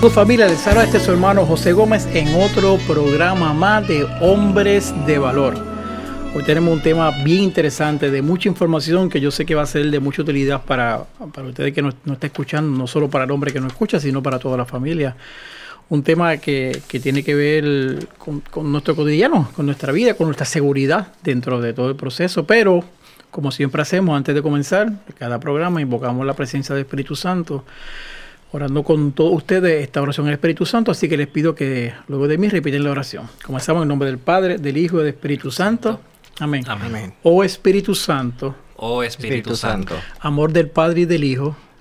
Saludos familia, les habla este su hermano José Gómez en otro programa más de Hombres de Valor. Hoy tenemos un tema bien interesante, de mucha información que yo sé que va a ser de mucha utilidad para, para ustedes que nos no está escuchando, no solo para el hombre que no escucha, sino para toda la familia. Un tema que, que tiene que ver con, con nuestro cotidiano, con nuestra vida, con nuestra seguridad dentro de todo el proceso, pero como siempre hacemos antes de comenzar cada programa, invocamos la presencia del Espíritu Santo orando con todos ustedes esta oración al Espíritu Santo, así que les pido que luego de mí repiten la oración. Comenzamos en nombre del Padre, del Hijo y del Espíritu Santo. Amén. Amén. Oh Espíritu Santo, Oh Espíritu Santo, amor del Padre y del Hijo,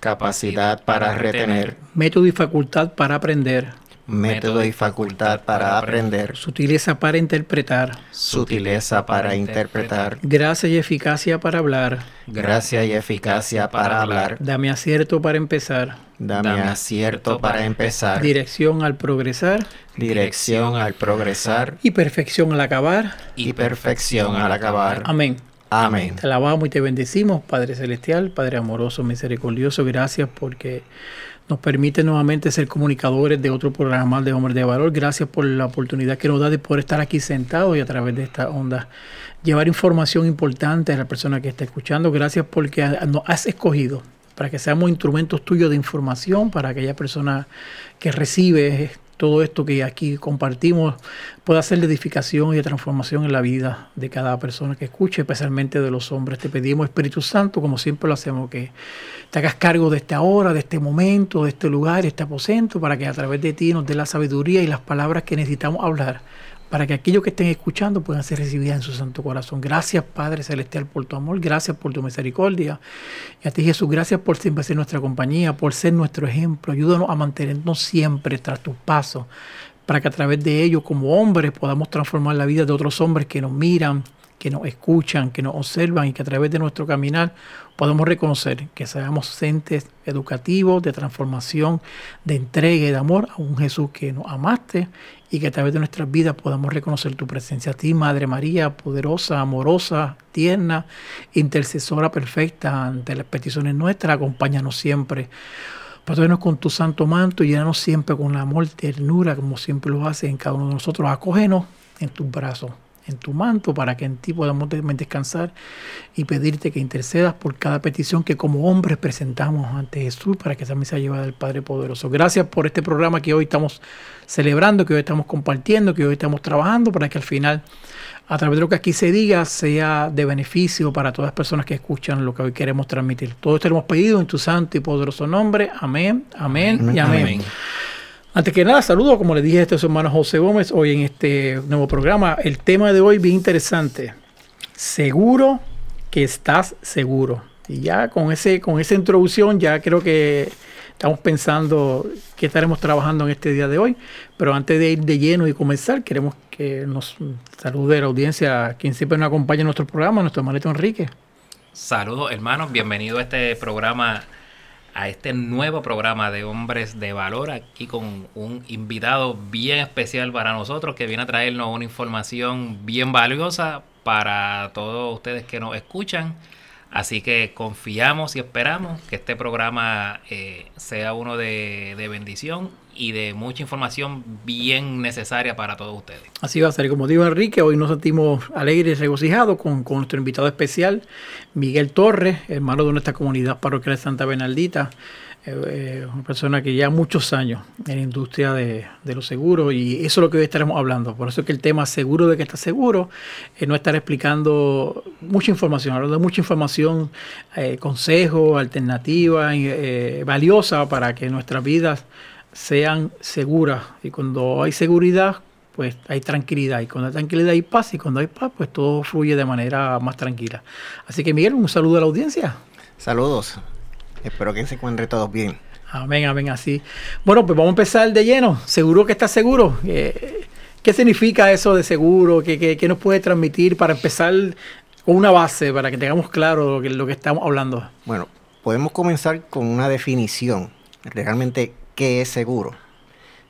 capacidad para retener, método y facultad para aprender, método y facultad para aprender, sutileza para interpretar, sutileza para interpretar, gracia y eficacia para hablar. gracia y eficacia para hablar. Dame acierto para empezar, Dame acierto para empezar, dirección al progresar dirección al progresar y perfección al acabar. y perfección al acabar. Amén. Amén. Te alabamos y te bendecimos, Padre Celestial, Padre amoroso, misericordioso. Gracias porque nos permite nuevamente ser comunicadores de otro programa de Hombres de Valor. Gracias por la oportunidad que nos da de poder estar aquí sentados y a través de esta onda llevar información importante a la persona que está escuchando. Gracias porque nos has escogido para que seamos instrumentos tuyos de información para aquella persona que recibe todo esto que aquí compartimos pueda ser de edificación y transformación en la vida de cada persona que escuche, especialmente de los hombres. Te pedimos, Espíritu Santo, como siempre lo hacemos, que te hagas cargo de esta hora, de este momento, de este lugar, de este aposento, para que a través de ti nos dé la sabiduría y las palabras que necesitamos hablar, para que aquellos que estén escuchando puedan ser recibidas en su santo corazón. Gracias, Padre Celestial, por tu amor, gracias por tu misericordia. Y a ti, Jesús, gracias por siempre ser nuestra compañía, por ser nuestro ejemplo. Ayúdanos a mantenernos siempre tras tus pasos, para que a través de ellos, como hombres, podamos transformar la vida de otros hombres que nos miran, que nos escuchan, que nos observan y que a través de nuestro caminar podamos reconocer que seamos entes educativos, de transformación, de entrega y de amor a un Jesús que nos amaste y que a través de nuestras vidas podamos reconocer tu presencia a ti, Madre María, poderosa, amorosa, tierna, intercesora perfecta ante las peticiones nuestras, acompáñanos siempre. Protégenos con tu santo manto y llénanos siempre con la amor, ternura, como siempre lo haces en cada uno de nosotros. Acógenos en tus brazos, en tu manto, para que en ti podamos de- descansar y pedirte que intercedas por cada petición que como hombres presentamos ante Jesús para que también sea llevada al Padre Poderoso. Gracias por este programa que hoy estamos celebrando, que hoy estamos compartiendo, que hoy estamos trabajando para que al final a través de lo que aquí se diga sea de beneficio para todas las personas que escuchan lo que hoy queremos transmitir. Todo esto lo hemos pedido en tu santo y poderoso nombre. Amén, amén, y amén. Amén. Antes que nada, saludo, como le dije a este su hermano José Gómez, hoy en este nuevo programa. El tema de hoy bien interesante. Seguro que estás seguro. Y ya con, ese, con esa introducción ya creo que estamos pensando que estaremos trabajando en este día de hoy. Pero antes de ir de lleno y comenzar, queremos que nos salude la audiencia, quien siempre nos acompaña en nuestro programa, nuestro hermanito Enrique. Saludos hermanos, bienvenido a este programa, a este nuevo programa de Hombres de Valor, aquí con un invitado bien especial para nosotros que viene a traernos una información bien valiosa para todos ustedes que nos escuchan. Así que confiamos y esperamos que este programa eh, sea uno de, de bendición y de mucha información bien necesaria para todos ustedes. Así va a ser. Como dijo Enrique, hoy nos sentimos alegres y regocijados con, con nuestro invitado especial, Miguel Torres, hermano de nuestra comunidad parroquial Santa Bernaldita. eh, eh, una persona que lleva muchos años en la industria de, de los seguros y eso es lo que hoy estaremos hablando. Por eso es que el tema seguro de que está seguro es no estar explicando mucha información, hablando de mucha información, eh, consejos, alternativas, eh, valiosa para que nuestras vidas sean seguras. Y cuando hay seguridad, pues hay tranquilidad. Y cuando hay tranquilidad hay paz. Y cuando hay paz, pues todo fluye de manera más tranquila. Así que Miguel, un saludo a la audiencia. Saludos. Espero que se encuentren todos bien. Amén, amén, así. Bueno, pues vamos a empezar de lleno. ¿Seguro que estás seguro? Eh, ¿Qué significa eso de seguro? ¿Qué, qué, qué nos puede transmitir para empezar con una base, para que tengamos claro lo que, lo que estamos hablando? Bueno, podemos comenzar con una definición. Realmente, ¿qué es seguro?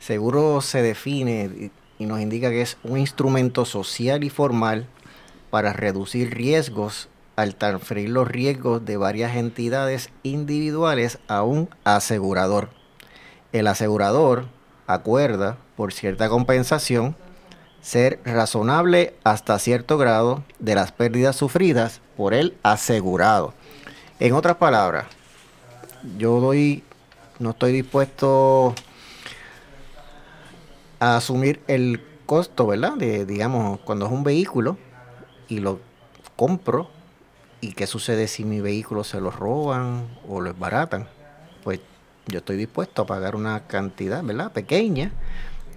Seguro se define y- nos indica que es un instrumento social y formal para reducir riesgos al transferir los riesgos de varias entidades individuales a un asegurador. El asegurador acuerda, por cierta compensación, ser razonable hasta cierto grado de las pérdidas sufridas por el asegurado. En otras palabras, yo doy, no estoy dispuesto a asumir el costo, ¿verdad? De, digamos, cuando es un vehículo y lo compro, ¿y qué sucede si mi vehículo se lo roban o lo esbaratan? Pues yo estoy dispuesto a pagar una cantidad, ¿verdad? Pequeña,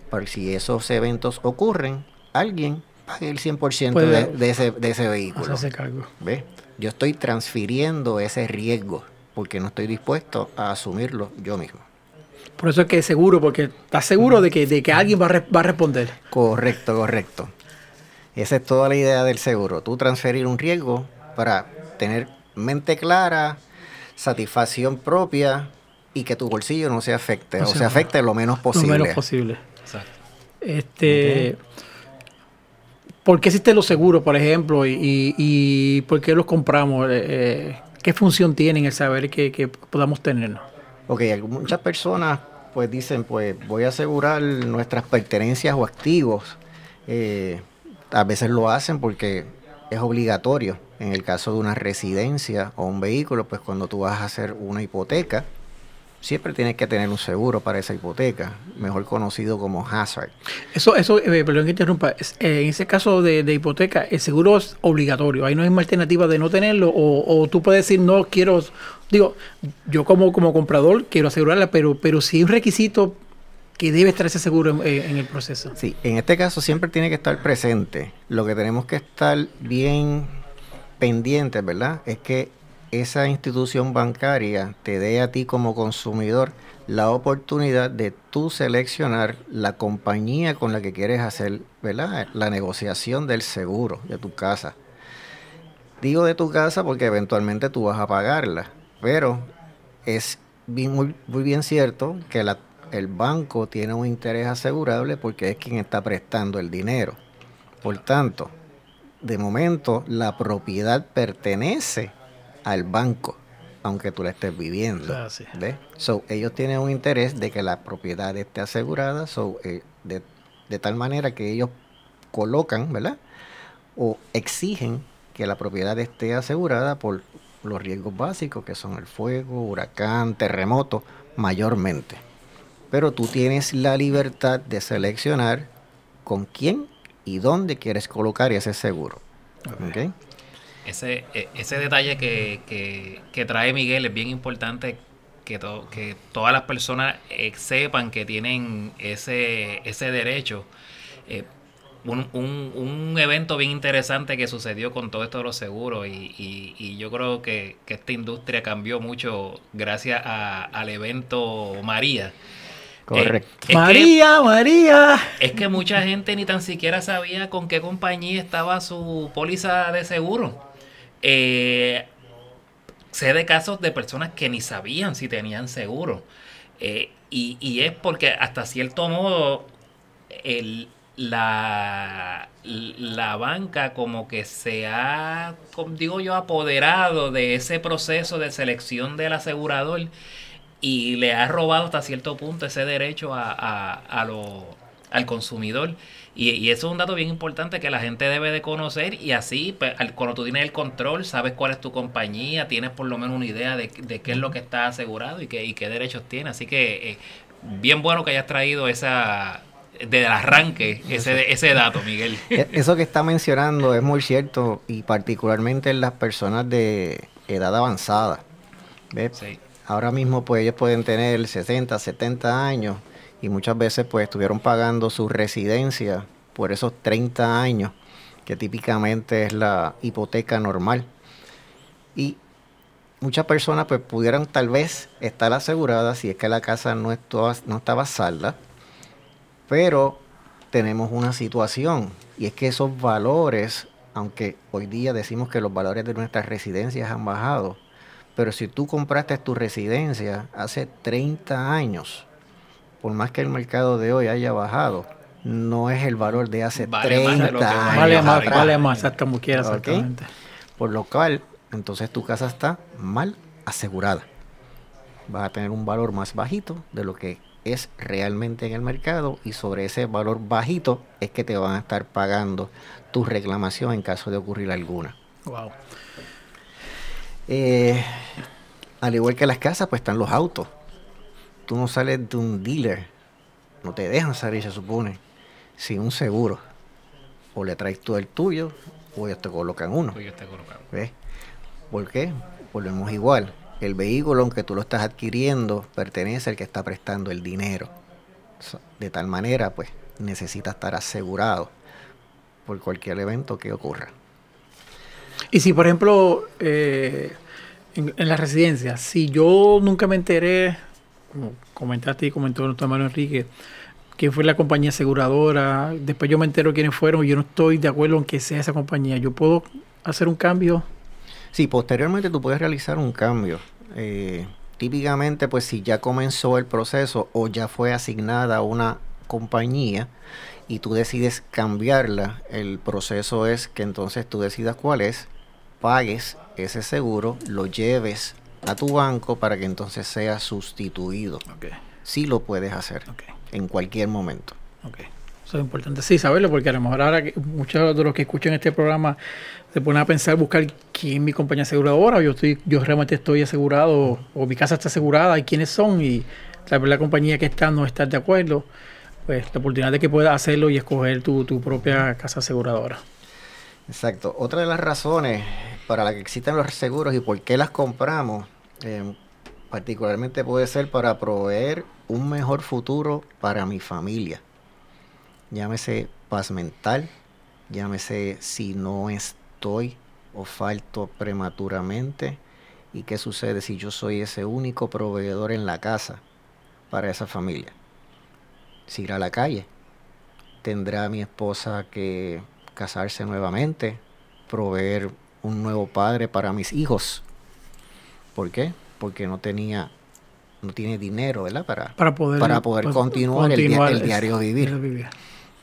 para si esos eventos ocurren, alguien pague el 100% de, de ese, de ese vehículo. Cargo. ¿Ves? Yo estoy transfiriendo ese riesgo porque no estoy dispuesto a asumirlo yo mismo. Por eso es que es seguro, porque estás seguro de que, de que alguien va a, re- va a responder. Correcto, correcto. Esa es toda la idea del seguro. Tú transferir un riesgo para tener mente clara, satisfacción propia y que tu bolsillo no se afecte o se se afecte lo menos posible. Lo menos posible. Exacto. Este, ¿Por qué existen los seguros, por ejemplo? Y, y- y por qué los compramos? Eh, eh, ¿Qué función tienen el saber que, podamos tenernos? Ok, muchas personas pues dicen, pues voy a asegurar nuestras pertenencias o activos. Eh, a veces lo hacen porque es obligatorio. En el caso de una residencia o un vehículo, pues cuando tú vas a hacer una hipoteca, siempre tienes que tener un seguro para esa hipoteca, mejor conocido como hazard. Eso, eso eh, perdón que interrumpa. Es, eh, en ese caso de, de hipoteca, el seguro es obligatorio. Ahí no hay más alternativa de no tenerlo. O, o tú puedes decir, no quiero. Digo, yo como, como comprador quiero asegurarla, pero, pero sí hay un requisito que debe estar ese seguro en, eh, en el proceso. Sí, en este caso siempre tiene que estar presente. Lo que tenemos que estar bien pendientes, ¿verdad? Es que esa institución bancaria te dé a ti como consumidor la oportunidad de tú seleccionar la compañía con la que quieres hacer, ¿verdad? La negociación del seguro de tu casa. Digo de tu casa porque eventualmente tú vas a pagarla, pero es muy, muy bien cierto que el banco tiene un interés asegurable porque es quien está prestando el dinero. Por tanto, de momento la propiedad pertenece al banco, aunque tú la estés viviendo. Ah, sí. ¿ves? So, ellos tienen un interés de que la propiedad esté asegurada, so, eh, de, de tal manera que ellos colocan, ¿verdad? O exigen que la propiedad esté asegurada por los riesgos básicos que son el fuego, huracán, terremoto, mayormente. Pero tú tienes la libertad de seleccionar con quién y dónde quieres colocar ese seguro. ¿ok? Ese, e- ese detalle que, que- que trae Miguel es bien importante que, to- que todas las personas eh, sepan que tienen ese, ese derecho. Eh, un, un- un evento bien interesante que sucedió con todo esto de los seguros y, y- y yo creo que, que esta industria cambió mucho gracias a- al evento María. Correcto. Eh, que- María, María. es que mucha gente ni tan siquiera sabía con qué compañía estaba su póliza de seguro. Eh, sé de casos de personas que ni sabían si tenían seguro. Eh, y, y es porque hasta cierto modo el, la, la banca como que se ha, digo yo, apoderado de ese proceso de selección del asegurador y le ha robado hasta cierto punto ese derecho a, a, a al consumidor. Y, y, eso es un dato bien importante que la gente debe de conocer y así, pues, al, cuando tú tienes el control, sabes cuál es tu compañía, tienes por lo menos una idea de, de qué es lo que está asegurado y qué, y qué derechos tiene. Así que eh, bien bueno que hayas traído esa desde el arranque ese, ese dato, Miguel. E, eso que está mencionando es muy cierto y particularmente en las personas de edad avanzada. ¿ves? Sí. Ahora mismo pues ellos pueden tener 60, 70 años y muchas veces pues estuvieron pagando su residencia por esos 30 años, que típicamente es la hipoteca normal. Y muchas personas pues pudieran tal vez estar aseguradas si es que la casa no estaba, no estaba salda, pero tenemos una situación y es que esos valores, aunque hoy día decimos que los valores de nuestras residencias han bajado, pero si tú compraste tu residencia hace 30 años, por más que el mercado de hoy haya bajado, no es el valor de hace vale 30 años. Vale más, vale más, como quieras, ¿Okay? exactamente. Por lo cual, entonces tu casa está mal asegurada. Vas a tener un valor más bajito de lo que es realmente en el mercado y sobre ese valor bajito es que te van a estar pagando tu reclamación en caso de ocurrir alguna. Wow. Eh, al igual que las casas, pues están los autos tú no sales de un dealer, no te dejan salir, se supone, sin un seguro. O le traes tú el tuyo, o ellos te colocan uno. te colocan. ¿Ves? ¿Por qué? Volvemos igual. El vehículo, aunque tú lo estás adquiriendo, pertenece al que está prestando el dinero. De tal manera, pues, necesita estar asegurado por cualquier evento que ocurra. Y si, por ejemplo, eh, en, en la residencia, si yo nunca me enteré como comentaste y comentó nuestro hermano Enrique, que fue la compañía aseguradora, después yo me entero quiénes fueron y yo no estoy de acuerdo en que sea esa compañía, ¿yo puedo hacer un cambio? Sí, posteriormente tú puedes realizar un cambio. Eh, típicamente, pues si ya comenzó el proceso o ya fue asignada una compañía y tú decides cambiarla, el proceso es que entonces tú decidas cuál es, pagues ese seguro, lo lleves a tu banco para que entonces sea sustituido. Okay. Sí lo puedes hacer okay. en cualquier momento. Okay. Eso es importante, sí, saberlo, porque a lo mejor ahora que muchos de los que escuchan este programa se ponen a pensar, buscar quién es mi compañía aseguradora, o yo, estoy, yo realmente estoy asegurado, o mi casa está asegurada, y quiénes son, y la compañía que está no estar de acuerdo, pues la oportunidad de que puedas hacerlo y escoger tu, tu propia casa aseguradora. Exacto. Otra de las razones para la que existen los seguros y por qué las compramos eh, particularmente puede ser para proveer un mejor futuro para mi familia. Llámese paz mental, llámese si no estoy o falto prematuramente y qué sucede si yo soy ese único proveedor en la casa para esa familia. Si irá a la calle, tendrá mi esposa que casarse nuevamente, proveer un nuevo padre para mis hijos ¿Por qué? Porque no tenía, no tiene dinero, ¿verdad? Para, para poder, para poder pues, continuar, continuar, el, el, diario vivir. vivir.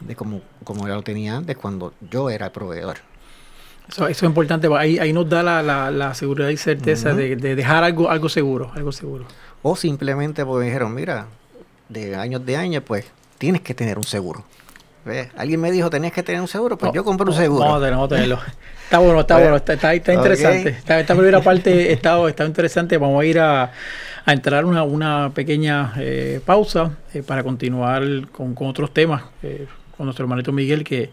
De como, como ya lo tenía antes cuando yo era el proveedor. Eso, eso es importante, ahí, ahí nos da la, la, la seguridad y certeza uh -huh. de, de, dejar algo, algo seguro, algo seguro. O simplemente porque dijeron, mira, de años de años, pues tienes que tener un seguro. ¿Ves? Alguien me dijo, tenías que tener un seguro, pues no, yo compré un seguro. Vamos a tenerlo. Está bueno, está bueno, está, está, está interesante. Okay. Esta, esta, primera parte está, está interesante. Vamos a ir a, a entrar una, una pequeña eh, pausa eh, para continuar con, con otros temas eh, con nuestro hermanito Miguel, que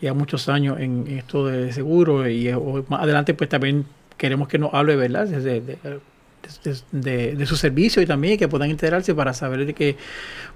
lleva muchos años en esto de seguro y más adelante pues también queremos que nos hable, ¿verdad? De, de, de, de, de, su servicio y también que puedan enterarse para saber de que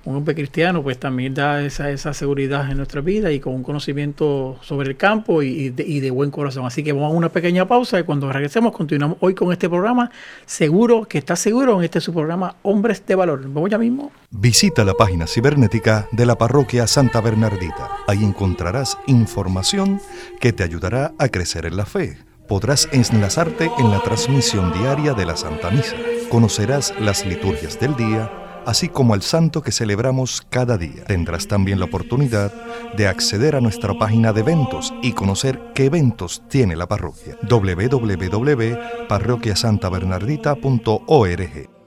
un hombre cristiano pues también da esa, esa seguridad en nuestra vida y con un conocimiento sobre el campo y, de, y, de, buen corazón. Así que vamos a una pequeña pausa y cuando regresemos continuamos hoy con este programa. Seguro que está seguro en este su programa Hombres de Valor. Vamos ya mismo. Visita la página cibernética de la parroquia Santa Bernardita. Ahí encontrarás información que te ayudará a crecer en la fe podrás enlazarte en la transmisión diaria de la Santa Misa. Conocerás las liturgias del día, así como al santo que celebramos cada día. Tendrás también la oportunidad de acceder a nuestra página de eventos y conocer qué eventos tiene la parroquia. www.parroquiasantabernardita.org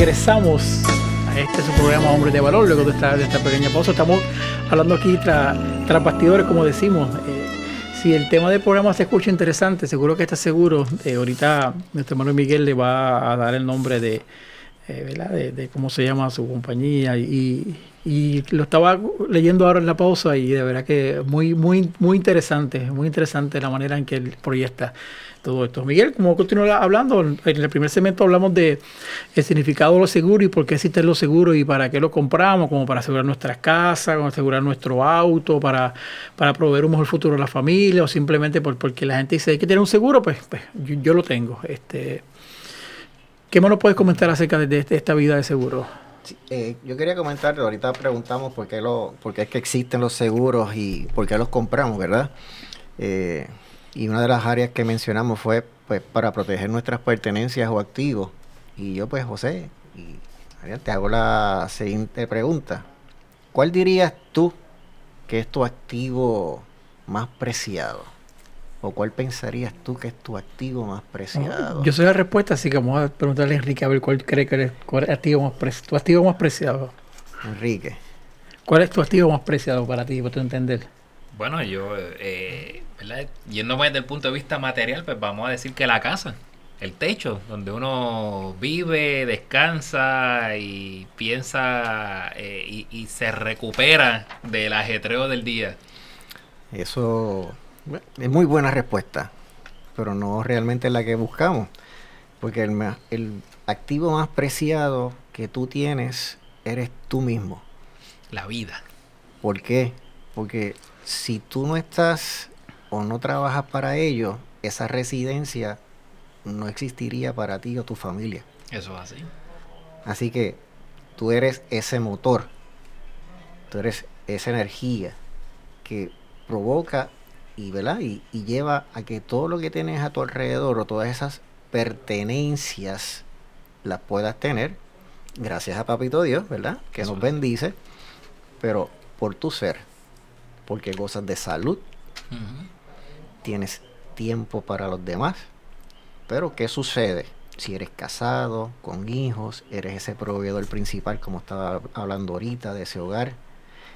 Regresamos a este su programa Hombres de Valor, luego de esta, de esta pequeña pausa. Estamos hablando aquí tras tras bastidores, como decimos. Eh, si el tema del programa se escucha interesante, seguro que está seguro. eh, ahorita nuestro hermano Miguel le va a dar el nombre de, eh, ¿verdad? De, de cómo se llama su compañía y, y lo estaba leyendo ahora en la pausa y de verdad que muy muy muy interesante muy interesante la manera en que él proyecta todo esto Miguel como continúa hablando en el primer segmento hablamos de el significado de los seguros y por qué existen los seguros y para qué los compramos como para asegurar nuestras casas como asegurar nuestro auto para para proveer un mejor futuro a la familia o simplemente por, porque la gente dice hay que tener un seguro pues, pues yo, lo tengo este ¿Qué más nos puedes comentar acerca de, de esta vida de seguro? Sí, eh, yo quería comentar, ahorita preguntamos por qué, lo, por qué es que existen los seguros y por qué los compramos, ¿verdad? Eh, y una de las áreas que mencionamos fue pues para proteger nuestras pertenencias o activos. Y yo pues, José, y Ariel, te hago la siguiente pregunta. ¿Cuál dirías tú que es tu activo más preciado? ¿O cuál pensarías tú que es tu activo más preciado? Yo soy la respuesta, así que vamos a preguntarle a Enrique a ver cuál cree que es cuál activo más preci- tu activo más preciado. Enrique. ¿Cuál es tu activo más preciado para ti, para tu entender? Bueno, yo, eh, ¿verdad? yéndome desde el punto de vista material, pues vamos a decir que la casa, el techo, donde uno vive, descansa y piensa eh, y, y se recupera del ajetreo del día. Eso es muy buena respuesta, pero no realmente la que buscamos. Porque el activo más preciado que tú tienes eres tú mismo. La vida. ¿Por qué? Porque si tú no estás o no trabajas para ello, esa residencia no existiría para ti o tu familia. Eso es así. Así que tú eres ese motor, tú eres esa energía que provoca y, ¿verdad? y, y lleva a que todo lo que tienes a tu alrededor o todas esas pertenencias las puedas tener gracias a Papito Dios, ¿verdad? Que Eso nos bendice, pero por tu ser, porque gozas de salud, Ujú. Tienes tiempo para los demás. Pero ¿qué sucede? Si eres casado, con hijos, eres ese proveedor principal, como estaba hablando ahorita, de ese hogar,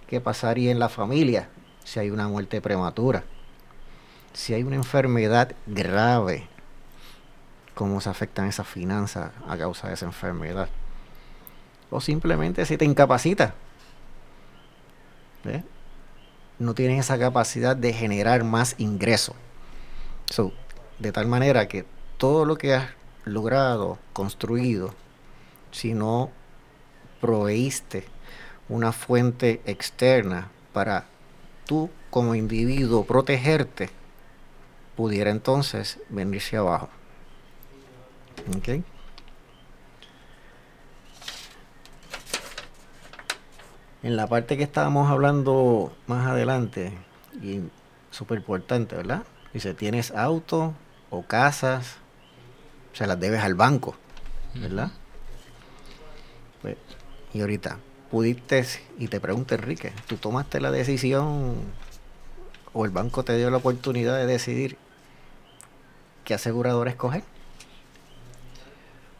¿qué pasaría en la familia si hay una muerte prematura? Si hay una enfermedad grave, ¿cómo se afectan esas finanzas a causa de esa enfermedad? O simplemente si te incapacita. ¿Ves? No tienes esa capacidad de generar más ingresos. So, de tal manera que todo lo que has logrado, construido, si no proveíste una fuente externa para tú como individuo protegerte, pudiera entonces venirse abajo. ¿Ok? En la parte que estábamos hablando más adelante, y súper importante, ¿verdad? Dice, tienes auto o casas, se las debes al banco, ¿verdad? Pues, y ahorita, pudiste, y te pregunto Enrique, ¿tú tomaste la decisión o el banco te dio la oportunidad de decidir qué aseguradora escoger?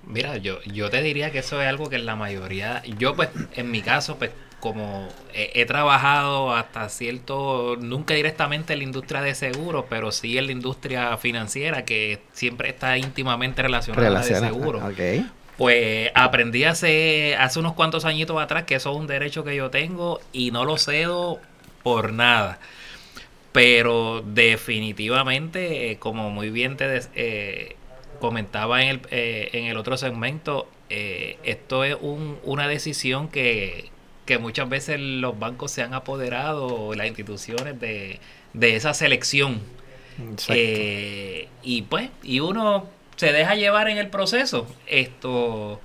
Mira, yo, yo te diría que eso es algo que en la mayoría, yo pues en mi caso pues como he, he trabajado hasta cierto, nunca directamente en la industria de seguros, pero sí en la industria financiera que siempre está íntimamente relacionada Relaciona- de seguros. Pues aprendí hace, hace unos cuantos añitos atrás que eso es un derecho que yo tengo y no lo cedo por nada. Pero definitivamente, eh, como muy bien te eh, comentaba en el, eh, en el otro segmento, esto es un- una decisión que, que muchas veces los bancos se han apoderado, las instituciones, de, de esa selección. Eh, y pues, y uno se deja llevar en el proceso. Esto,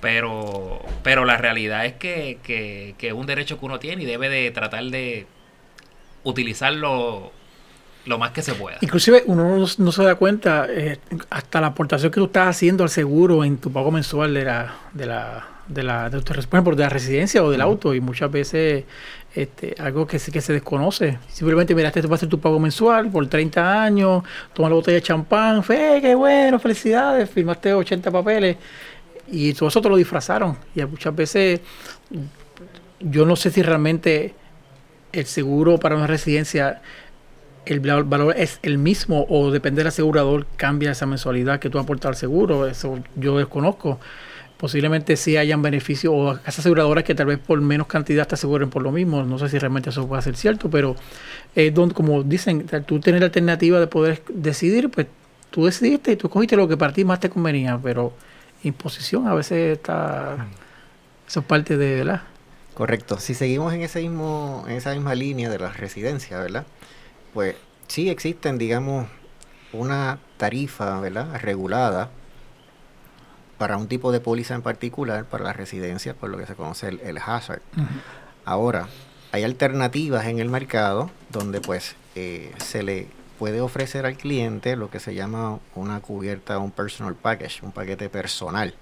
pero, pero la realidad es que, que, que es un derecho que uno tiene y debe de tratar de utilizarlo lo más que se pueda. Inclusive uno no, se da cuenta eh, hasta la aportación que tú estás haciendo al seguro en tu pago mensual de la de la de la de, por de la residencia o del auto y muchas veces este, algo que, que se desconoce. Simplemente miraste, tú vas a hacer tu pago mensual por 30 años, tomas la botella de champán, fe, qué bueno, felicidades, firmaste 80 papeles y todo eso te lo disfrazaron. Y muchas veces yo no sé si realmente el seguro para una residencia el valor es el mismo o depende del asegurador cambia esa mensualidad que tú aportas al seguro. Eso yo desconozco. Posiblemente sí hayan beneficios o casas aseguradoras que tal vez por menos cantidad te aseguren por lo mismo. No sé si realmente eso puede ser cierto, pero es donde, como dicen, tú tienes la alternativa de poder decidir, pues tú decidiste y tú cogiste lo que para ti más te convenía, pero imposición a veces está... Eso es parte de, ¿verdad? Correcto. Si seguimos en ese mismo, en esa misma línea de la residencia, ¿verdad? Pues sí existen, digamos, una tarifa, ¿verdad? Regulada para un tipo de póliza en particular, para las residencias, por lo que se conoce el, hazard. Ahora, hay alternativas en el mercado donde pues eh, se le puede ofrecer al cliente lo que se llama una cubierta, un personal package, un paquete personal.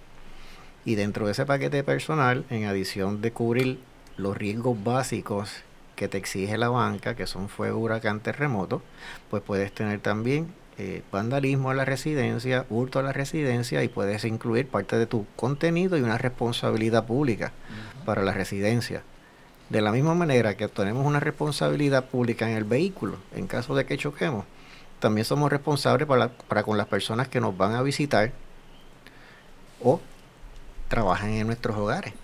Y dentro de ese paquete personal, en adición de cubrir los riesgos básicos que te exige la banca, que son fuego, huracán, terremoto, pues puedes tener también eh, vandalismo a la residencia, hurto a la residencia y puedes incluir parte de tu contenido y una responsabilidad pública para la residencia. De la misma manera que tenemos una responsabilidad pública en el vehículo, en caso de que choquemos, también somos responsables para, para con las personas que nos van a visitar o trabajan en nuestros hogares,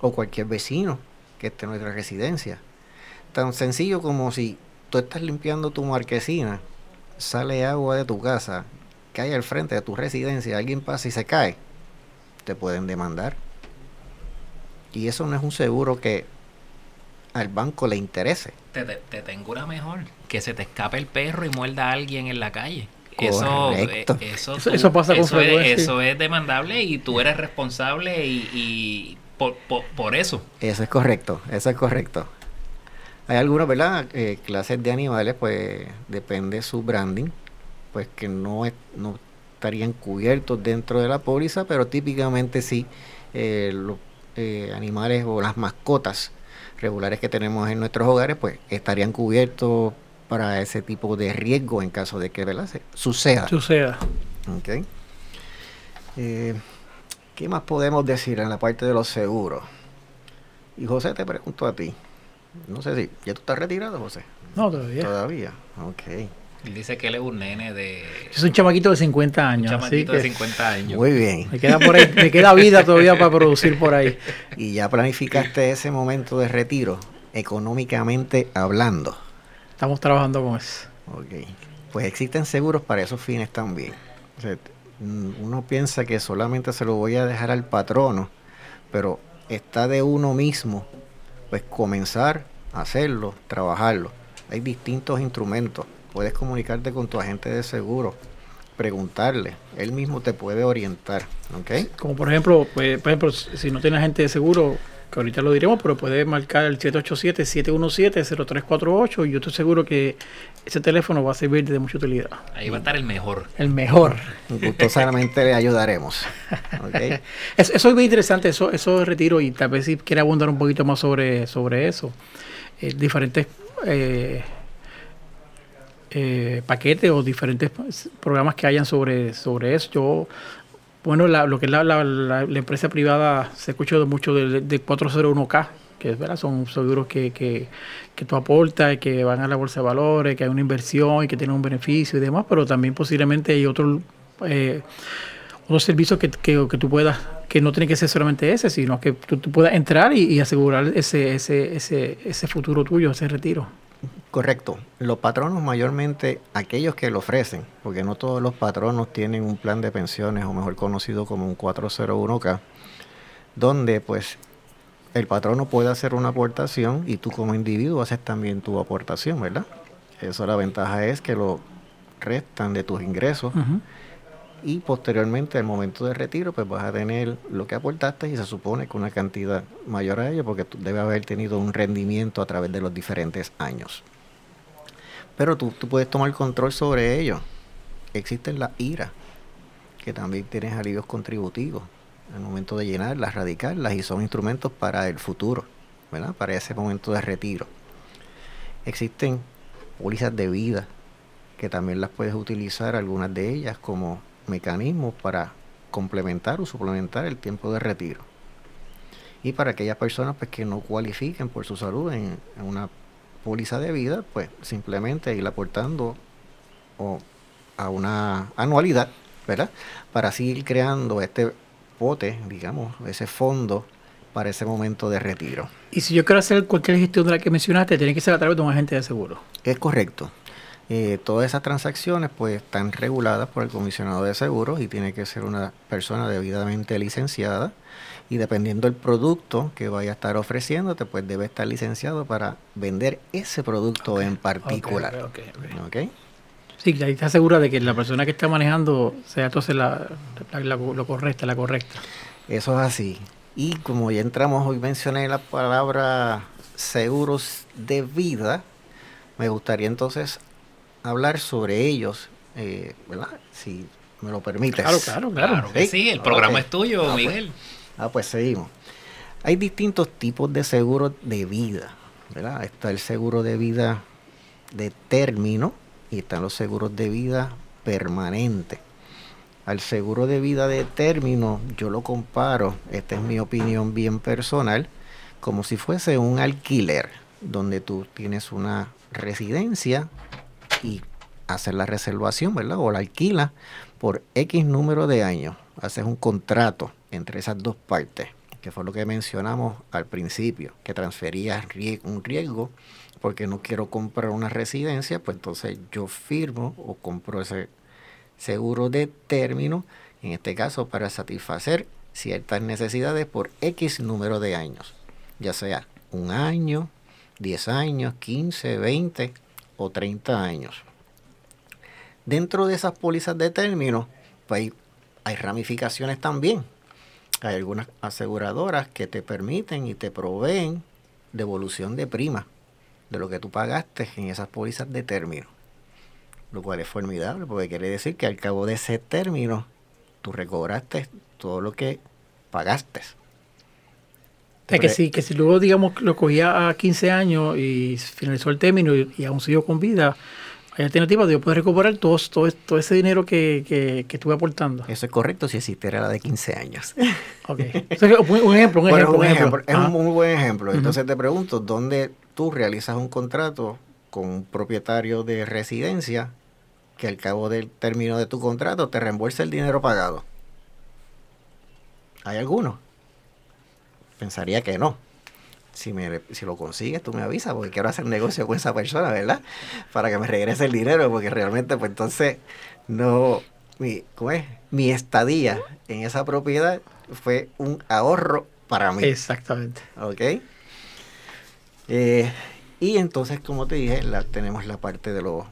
o cualquier vecino que esté en nuestra residencia. Tan sencillo como si tú estás limpiando tu marquesina sale agua de tu casa, cae al frente de tu residencia, alguien pasa y se cae, te pueden demandar. Y eso no es un seguro que al banco le interese. Te, tengo una mejor, que se te escape el perro y muerda a alguien en la calle. Eso, eh, eso, eso, pasa con eso es, eso es demandable y tú eres responsable y, por, por, eso. Eso es correcto, eso es correcto. Hay algunas, ¿verdad? Eh, clases de animales, pues depende su branding, pues que no, no estarían cubiertos dentro de la póliza, pero típicamente sí eh, los eh, animales o las mascotas regulares que tenemos en nuestros hogares, pues estarían cubiertos para ese tipo de riesgo en caso de que ¿verdad? suceda. Suceda. Okay. ¿Qué más podemos decir en la parte de los seguros? Y José, te pregunto a ti. No sé si. ¿Ya tú estás retirado, José? No, todavía. Todavía, ok. Él dice que él es un nene de. Es un chamaquito de 50 años. Un chamaquito de 50 años. Muy bien. Me queda, por ahí, me queda vida todavía para producir por ahí. Y ya planificaste ese momento de retiro, económicamente hablando. Estamos trabajando con eso. Ok. Pues existen seguros para esos fines también. uno piensa que solamente se lo voy a dejar al patrono, pero está de uno mismo pues comenzar a hacerlo, trabajarlo. Hay distintos instrumentos. Puedes comunicarte con tu agente de seguro, preguntarle, él mismo te puede orientar, Como por ejemplo, pues, por ejemplo, si no tienes agente de seguro, que ahorita lo diremos, pero puedes marcar el 787-717-0348 y yo estoy seguro que ese teléfono va a servir de mucha utilidad. Ahí va a estar el mejor. El mejor. Gustosamente le ayudaremos. eso, es muy interesante, eso, eso retiro y tal vez si quiere abundar un poquito más sobre, sobre eso. Eh, diferentes eh, eh, paquetes o diferentes programas que hayan sobre, sobre eso. Yo bueno, lo que es la, la, empresa privada se escucha mucho de, de 401k, que es verdad, son seguros que, que, que tú aportas, que van a la bolsa de valores, que hay una inversión y que tienen un beneficio y demás, pero también posiblemente hay otros eh, otros servicios que, que, que, tú puedas, que no tiene que ser solamente ese, sino que tú, puedas entrar y, y, asegurar ese, ese, ese, ese futuro tuyo, ese retiro. Correcto. Los patronos mayormente aquellos que lo ofrecen, porque no todos los patronos tienen un plan de pensiones o mejor conocido como un 401k, donde pues el patrono puede hacer una aportación y tú como individuo haces también tu aportación, ¿verdad? Eso la ventaja es que lo restan de tus ingresos y posteriormente al momento de retiro pues vas a tener lo que aportaste y se supone que una cantidad mayor a ello porque tú debes haber tenido un rendimiento a través de los diferentes años. Pero tú, tú puedes tomar control sobre ello. Existen las IRA, que también tienes alivios contributivos al momento de llenarlas, radicarlas y son instrumentos para el futuro, ¿verdad? Para ese momento de retiro. Existen pólizas de vida que también las puedes utilizar algunas de ellas como mecanismos para complementar o suplementar el tiempo de retiro. Y para aquellas personas pues, que no cualifiquen por su salud en, una póliza de vida, pues simplemente ir aportando o a una anualidad, ¿verdad? Para así ir creando este pote, digamos, ese fondo para ese momento de retiro. Y si yo quiero hacer cualquier gestión de la que mencionaste, tiene que ser a través de un agente de seguro. Es correcto. Eh, todas esas transacciones pues están reguladas por el comisionado de seguros y tiene que ser una persona debidamente licenciada y dependiendo del producto que vaya a estar ofreciéndote pues debe estar licenciado para vender ese producto en particular. Ok, ok, ok. ¿ok? Sí, ahí está segura de que la persona que está manejando sea entonces la, la- la- lo correcta, la correcta. Eso es así. Y como ya entramos, hoy mencioné la palabra seguros de vida, me gustaría entonces hablar sobre ellos, eh, ¿verdad? Si me lo permites. Claro, claro, claro. Claro que sí, el programa es tuyo, Ah, pues. Miguel. Ah, pues seguimos. Hay distintos tipos de seguros de vida, ¿verdad? Está el seguro de vida de término y están los seguros de vida permanente. Al seguro de vida de término yo lo comparo, esta es mi opinión bien personal, como si fuese un alquiler, donde tú tienes una residencia y haces la reservación, ¿verdad? O la alquilas por X número de años. Haces un contrato entre esas dos partes, que fue lo que mencionamos al principio, que transferías un riesgo porque no quiero comprar una residencia, pues entonces yo firmo o compro ese seguro de término, en este caso para satisfacer ciertas necesidades por X número de años, ya sea un año, 10 años, 15, 20 o 30 años. Dentro de esas pólizas de término, pues hay, hay ramificaciones también. Hay algunas aseguradoras que te permiten y te proveen devolución de prima de lo que tú pagaste en esas pólizas de término. Lo cual es formidable porque quiere decir que al cabo de ese término tú recobraste todo lo que pagaste. O sea, que si, que si luego, digamos, lo cogía a 15 años y finalizó el término y, y aún siguió con vida, hay alternativas de yo poder recuperar todo, todo, todo ese dinero que, que, que estuve aportando. Eso es correcto si existiera la de 15 años. Ok. O sea, un, ejemplo, un ejemplo, un un ejemplo. ejemplo, es un muy buen ejemplo. Entonces te pregunto, ¿dónde tú realizas un contrato con un propietario de residencia que al cabo del término de tu contrato te reembolsa el dinero pagado? ¿Hay alguno? Pensaría que no. Si, me, si lo consigues, tú me avisas porque quiero hacer negocio con esa persona, ¿verdad? Para que me regrese el dinero, porque realmente, pues entonces, no. Mi, ¿Cómo es? Mi estadía en esa propiedad fue un ahorro para mí. Exactamente. ¿Ok? Eh, y entonces, como te dije, la, tenemos la parte de los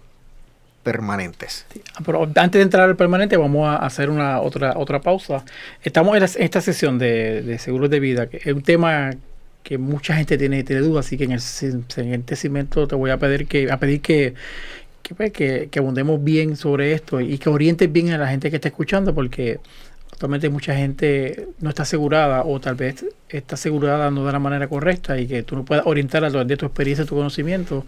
permanentes. Ah, Pero antes de entrar al permanente, vamos a hacer una otra otra pausa. Estamos en, esta sesión de, seguros de vida, que es un tema que mucha gente tiene, tiene dudas, así que en el si- siguiente segmento te voy a pedir que, a pedir que, que, pues, que, que abundemos bien sobre esto y que orientes bien a la gente que está escuchando, porque actualmente mucha gente no está asegurada o tal vez está asegurada no de la manera correcta y que tú no puedas orientar a través tu experiencia, tu conocimiento,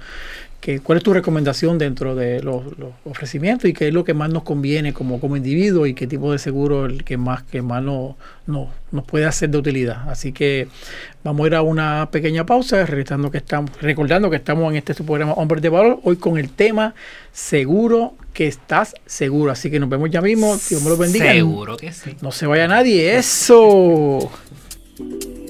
que, cuál es tu recomendación dentro de los, los ofrecimientos y qué es lo que más nos conviene como, como individuo y qué tipo de seguro el que más que más no, no- nos puede hacer de utilidad. Así que vamos a ir a una pequeña pausa, regresando que estamos, recordando que estamos en este su programa Hombres de Valor, hoy con el tema seguro que estás seguro. Así que nos vemos ya mismo. Dios me lo bendiga. Seguro que sí. No se vaya nadie. Eso.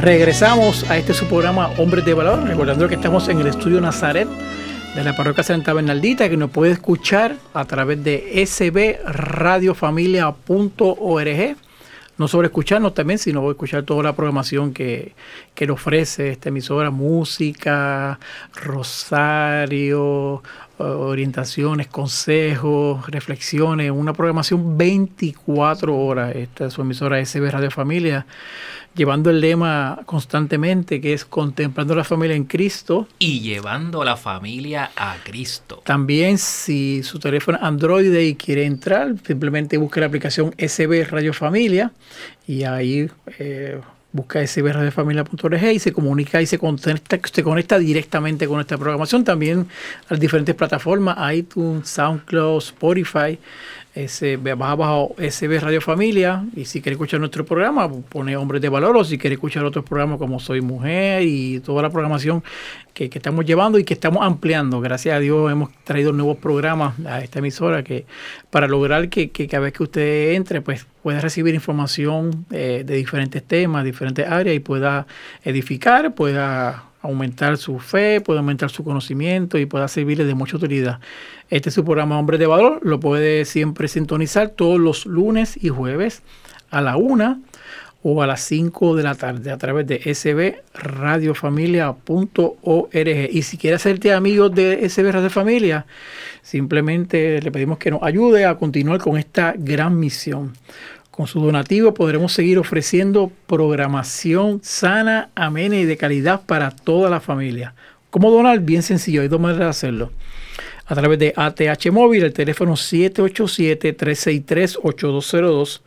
Regresamos a este su programa Hombres de Valor, recordando que estamos en el estudio Nazaret de la parroquia Santa Bernaldita, que nos puede escuchar a través de sbradiofamilia.org. No solo escucharnos también, sino escuchar toda la programación que, que le ofrece esta emisora, música, rosario, orientaciones, consejos, reflexiones, una programación 24 horas. Esta es su emisora SB Radio Familia llevando el lema constantemente que es contemplando la familia en Cristo. Y llevando la familia a Cristo. También si su teléfono es Android y quiere entrar, simplemente busque la aplicación SB Radio Familia y ahí eh, busca sbradiofamilia.org y se comunica y se conecta, se conecta directamente con esta programación. También a las diferentes plataformas, iTunes, SoundCloud, Spotify. Ese, vas abajo SB Radio Familia y si quiere escuchar nuestro programa, pone Hombres de Valor o si quiere escuchar otros programas como Soy Mujer y toda la programación que, que estamos llevando y que estamos ampliando. Gracias a Dios hemos traído nuevos programas a esta emisora que para lograr que, que cada vez que usted entre, pues pueda recibir información eh, de diferentes temas, diferentes áreas y pueda edificar, pueda aumentar su fe, puede aumentar su conocimiento y pueda servirle de mucha utilidad. Este es su programa Hombres de Valor, lo puede siempre sintonizar todos los lunes y jueves a la una o a las 5 de la tarde a través de sbradiofamilia.org. Y si quiere hacerte amigo de SB Radio Familia, simplemente le pedimos que nos ayude a continuar con esta gran misión. Con su donativo podremos seguir ofreciendo programación sana, amena y de calidad para toda la familia. ¿Cómo donar? Bien sencillo, hay dos maneras de hacerlo. A través de ATH Móvil, el teléfono 787-363-8202,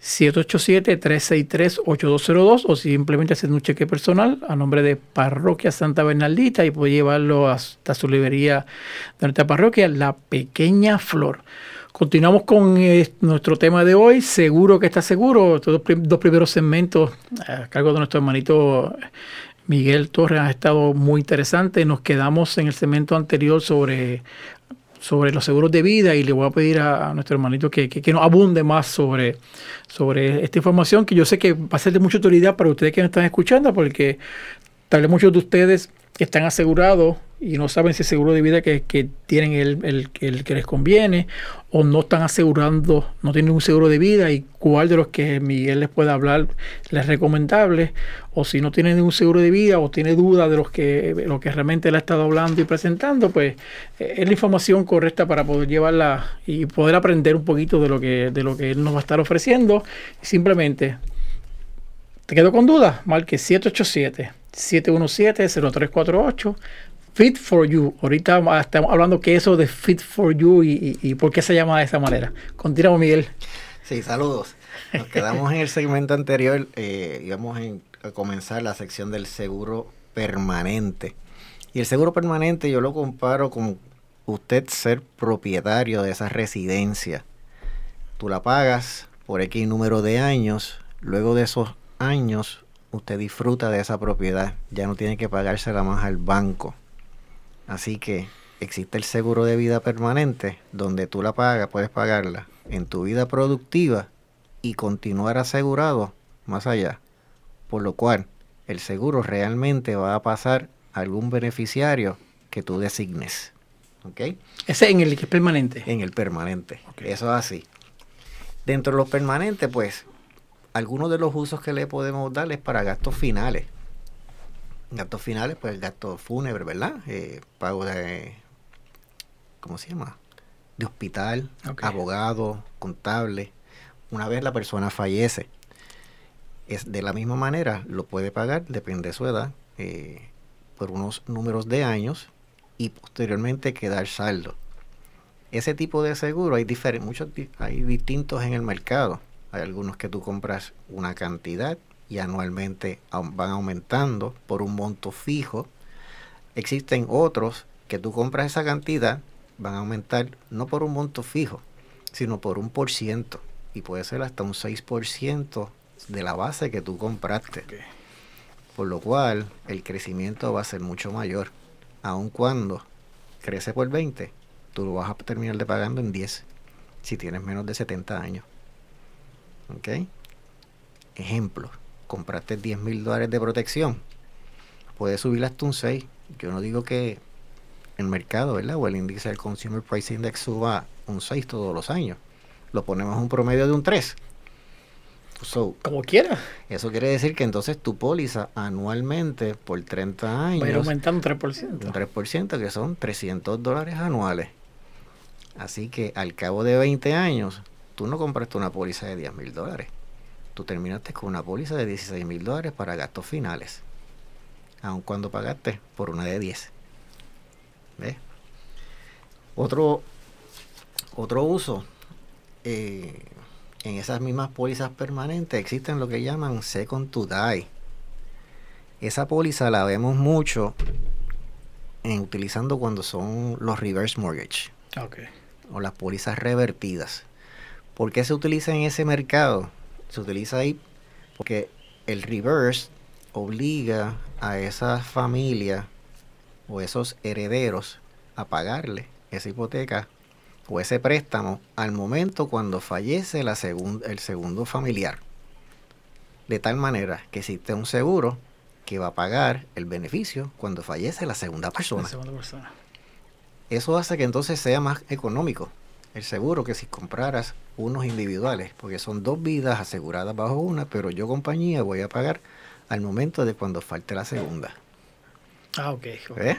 787-363-8202 o simplemente hacer un cheque personal a nombre de Parroquia Santa Bernaldita y puede llevarlo hasta su librería de nuestra parroquia, La Pequeña Flor. Continuamos con eh, nuestro tema de hoy, seguro que está seguro. Estos dos, prim- dos primeros segmentos a cargo de nuestro hermanito Miguel Torres han estado muy interesantes. Nos quedamos en el segmento anterior sobre, sobre los seguros de vida y le voy a pedir a, a nuestro hermanito que, que- que nos abunde más sobre, sobre esta información que yo sé que va a ser de mucha utilidad para ustedes que nos están escuchando porque tal vez muchos de ustedes están asegurados y no saben si el seguro de vida que, que tienen el, el- que les conviene o no están asegurando, no tienen un seguro de vida y cuál de los que Miguel les pueda hablar les es recomendable o si no tienen un seguro de vida o tiene duda de los que, lo que realmente él ha estado hablando y presentando, pues eh, es la información correcta para poder llevarla y poder aprender un poquito de lo que, de lo que él nos va a estar ofreciendo. Simplemente ¿Te quedo con dudas? Marque 787-717-0348. Fit for You. Ahorita estamos hablando que eso de Fit for You y, y- por qué se llama de esa manera. Continuamos, Miguel. Sí, saludos. Nos quedamos en el segmento anterior, eh, íbamos a comenzar la sección del seguro permanente. Y el seguro permanente yo lo comparo con usted ser propietario de esa residencia. Tú la pagas por X número de años, luego de esos años usted disfruta de esa propiedad, ya no tiene que pagársela más al banco. Así que existe el seguro de vida permanente, donde tú la pagas, puedes pagarla en tu vida productiva y continuar asegurado más allá. Por lo cual, el seguro realmente va a pasar a algún beneficiario que tú designes. ¿Ok? Ese en el que es permanente. En el permanente. Eso es así. Dentro de los permanentes, pues, algunos de los usos que le podemos dar es para gastos finales. Gastos finales, pues gastos fúnebres, ¿verdad? Eh, pago de, ¿cómo se llama? De hospital, abogado, contable. Una vez la persona fallece, es de la misma manera, lo puede pagar, depende de su edad, eh, por unos números de años y posteriormente quedar saldo. Ese tipo de seguro hay diferentes, muchos hay distintos en el mercado. Hay algunos que tú compras una cantidad y anualmente van aumentando por un monto fijo. Existen otros que tú compras esa cantidad, van a aumentar no por un monto fijo, sino por un por ciento. Y puede ser hasta un 6% de la base que tú compraste. Por lo cual el crecimiento va a ser mucho mayor. Aun cuando crece por 20, tú lo vas a terminar de pagando en 10 si tienes menos de 70 años. ¿Ok? Ejemplo, compraste 10 mil dólares de protección. Puedes subir hasta un 6. Yo no digo que el mercado, ¿verdad? O el índice del Consumer Price Index suba un 6 todos los años. Lo ponemos a un promedio de un 3. So, Como quiera. eso quiere decir que entonces tu póliza anualmente por 30 Va a ir años aumentando un un 3%. 3%, que son 300 dólares anuales. Así que al cabo de 20 años, tú no compraste una póliza de 10 mil dólares. Tú terminaste con una póliza de 16 mil dólares para gastos finales. Aun cuando pagaste por una de 10. ¿Ves? Otro, otro uso. eh, en esas mismas pólizas permanentes existen lo que llaman second to die. Esa póliza la vemos mucho en utilizando cuando son los reverse mortgage Ok. o las pólizas revertidas. ¿Por qué se utiliza en ese mercado? Se utiliza ahí porque el reverse obliga a esa familia o esos herederos a pagarle esa hipoteca o ese préstamo al momento cuando fallece la segun- el segundo familiar. De tal manera que existe un seguro que va a pagar el beneficio cuando fallece la segunda persona. La segunda persona. Eso hace que entonces sea más económico el seguro que si compraras unos individuales, porque son dos vidas aseguradas bajo una, pero yo compañía voy a pagar al momento de cuando falte la segunda. Ah, ok. ok. ¿Ves?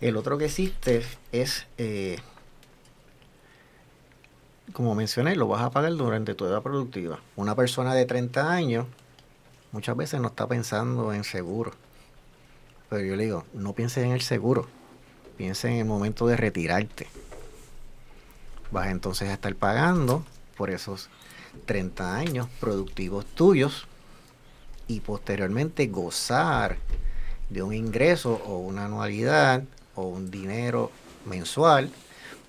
El otro que existe es, eh, como mencioné, lo vas a pagar durante tu edad productiva. Una persona de 30 años muchas veces no está pensando en seguro. Pero yo le digo, no pienses en el seguro, piensa en el momento de retirarte. Vas entonces a estar pagando por esos 30 años productivos tuyos y posteriormente gozar de un ingreso o una anualidad o un dinero mensual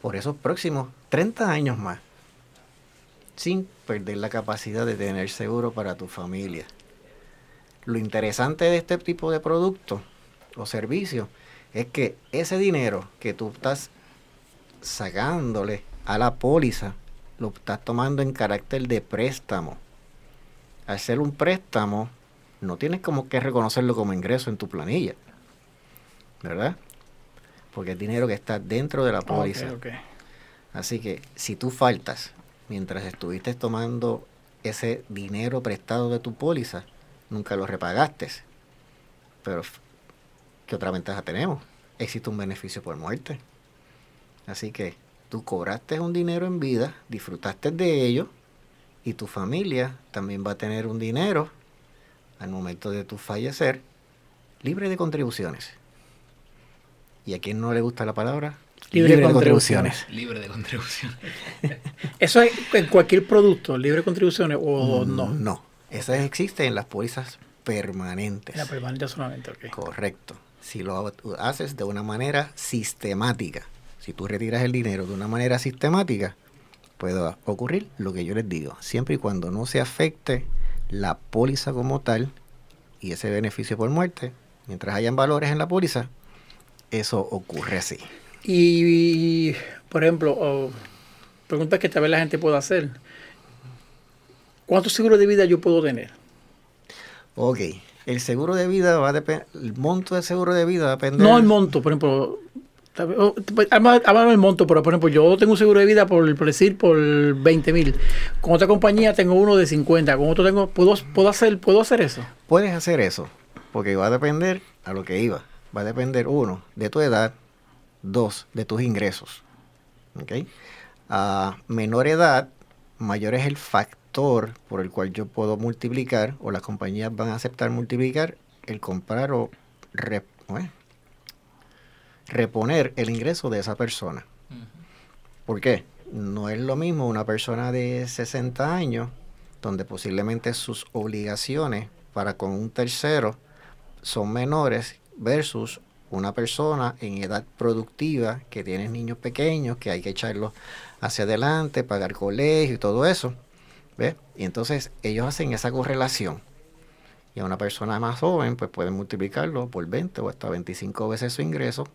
por esos próximos 30 años más, sin perder la capacidad de tener seguro para tu familia. Lo interesante de este tipo de productos o servicios es que ese dinero que tú estás sacándole a la póliza, lo estás tomando en carácter de préstamo. Al ser un préstamo, no tienes como que reconocerlo como ingreso en tu planilla. ¿Verdad? Porque es dinero que está dentro de la póliza. Así que si tú faltas mientras estuviste tomando ese dinero prestado de tu póliza, nunca lo repagaste. Pero, ¿qué otra ventaja tenemos? Existe un beneficio por muerte. Así que tú cobraste un dinero en vida, disfrutaste de ello, y tu familia también va a tener un dinero al momento de tu fallecer, libre de contribuciones. ¿Y a quién no le gusta la palabra? Libre de contribuciones. Libre de contribución. Eso es en cualquier producto, libre de contribuciones o Mm, no. No, esas existen en las pólizas permanentes. En la permanente solamente, ok. Correcto. Si lo ha- haces de una manera sistemática, si tú retiras el dinero de una manera sistemática, puede ocurrir lo que yo les digo, siempre y cuando no se afecte la póliza como tal y ese beneficio por muerte, mientras hayan valores en la póliza, eso ocurre así. Y, por ejemplo, o preguntas que tal vez la gente pueda hacer. ¿Cuántos seguros de vida yo puedo tener? Ok, el seguro de vida va a depender, el monto del seguro de vida va a depender. No el monto, por ejemplo, Pues, Háblame el monto, pero por ejemplo, yo tengo un seguro de vida por, por decir por 20 mil. Con otra compañía tengo uno de 50. Con otro tengo, ¿puedo, puedo, hacer, ¿puedo hacer eso? Puedes hacer eso, porque va a depender a lo que iba. Va a depender, uno, de tu edad, dos, de tus ingresos. ¿Ok? A menor edad, mayor es el factor por el cual yo puedo multiplicar, o las compañías van a aceptar multiplicar, el comprar o reponer el ingreso de esa persona. ¿Por qué? No es lo mismo una persona de 60 años, donde posiblemente sus obligaciones para con un tercero son menores, versus una persona en edad productiva que tiene niños pequeños, que hay que echarlos hacia adelante, pagar colegio y todo eso. ¿Ves? Y entonces ellos hacen esa correlación. Y a una persona más joven, pues pueden multiplicarlo por 20 o hasta 25 veces su ingreso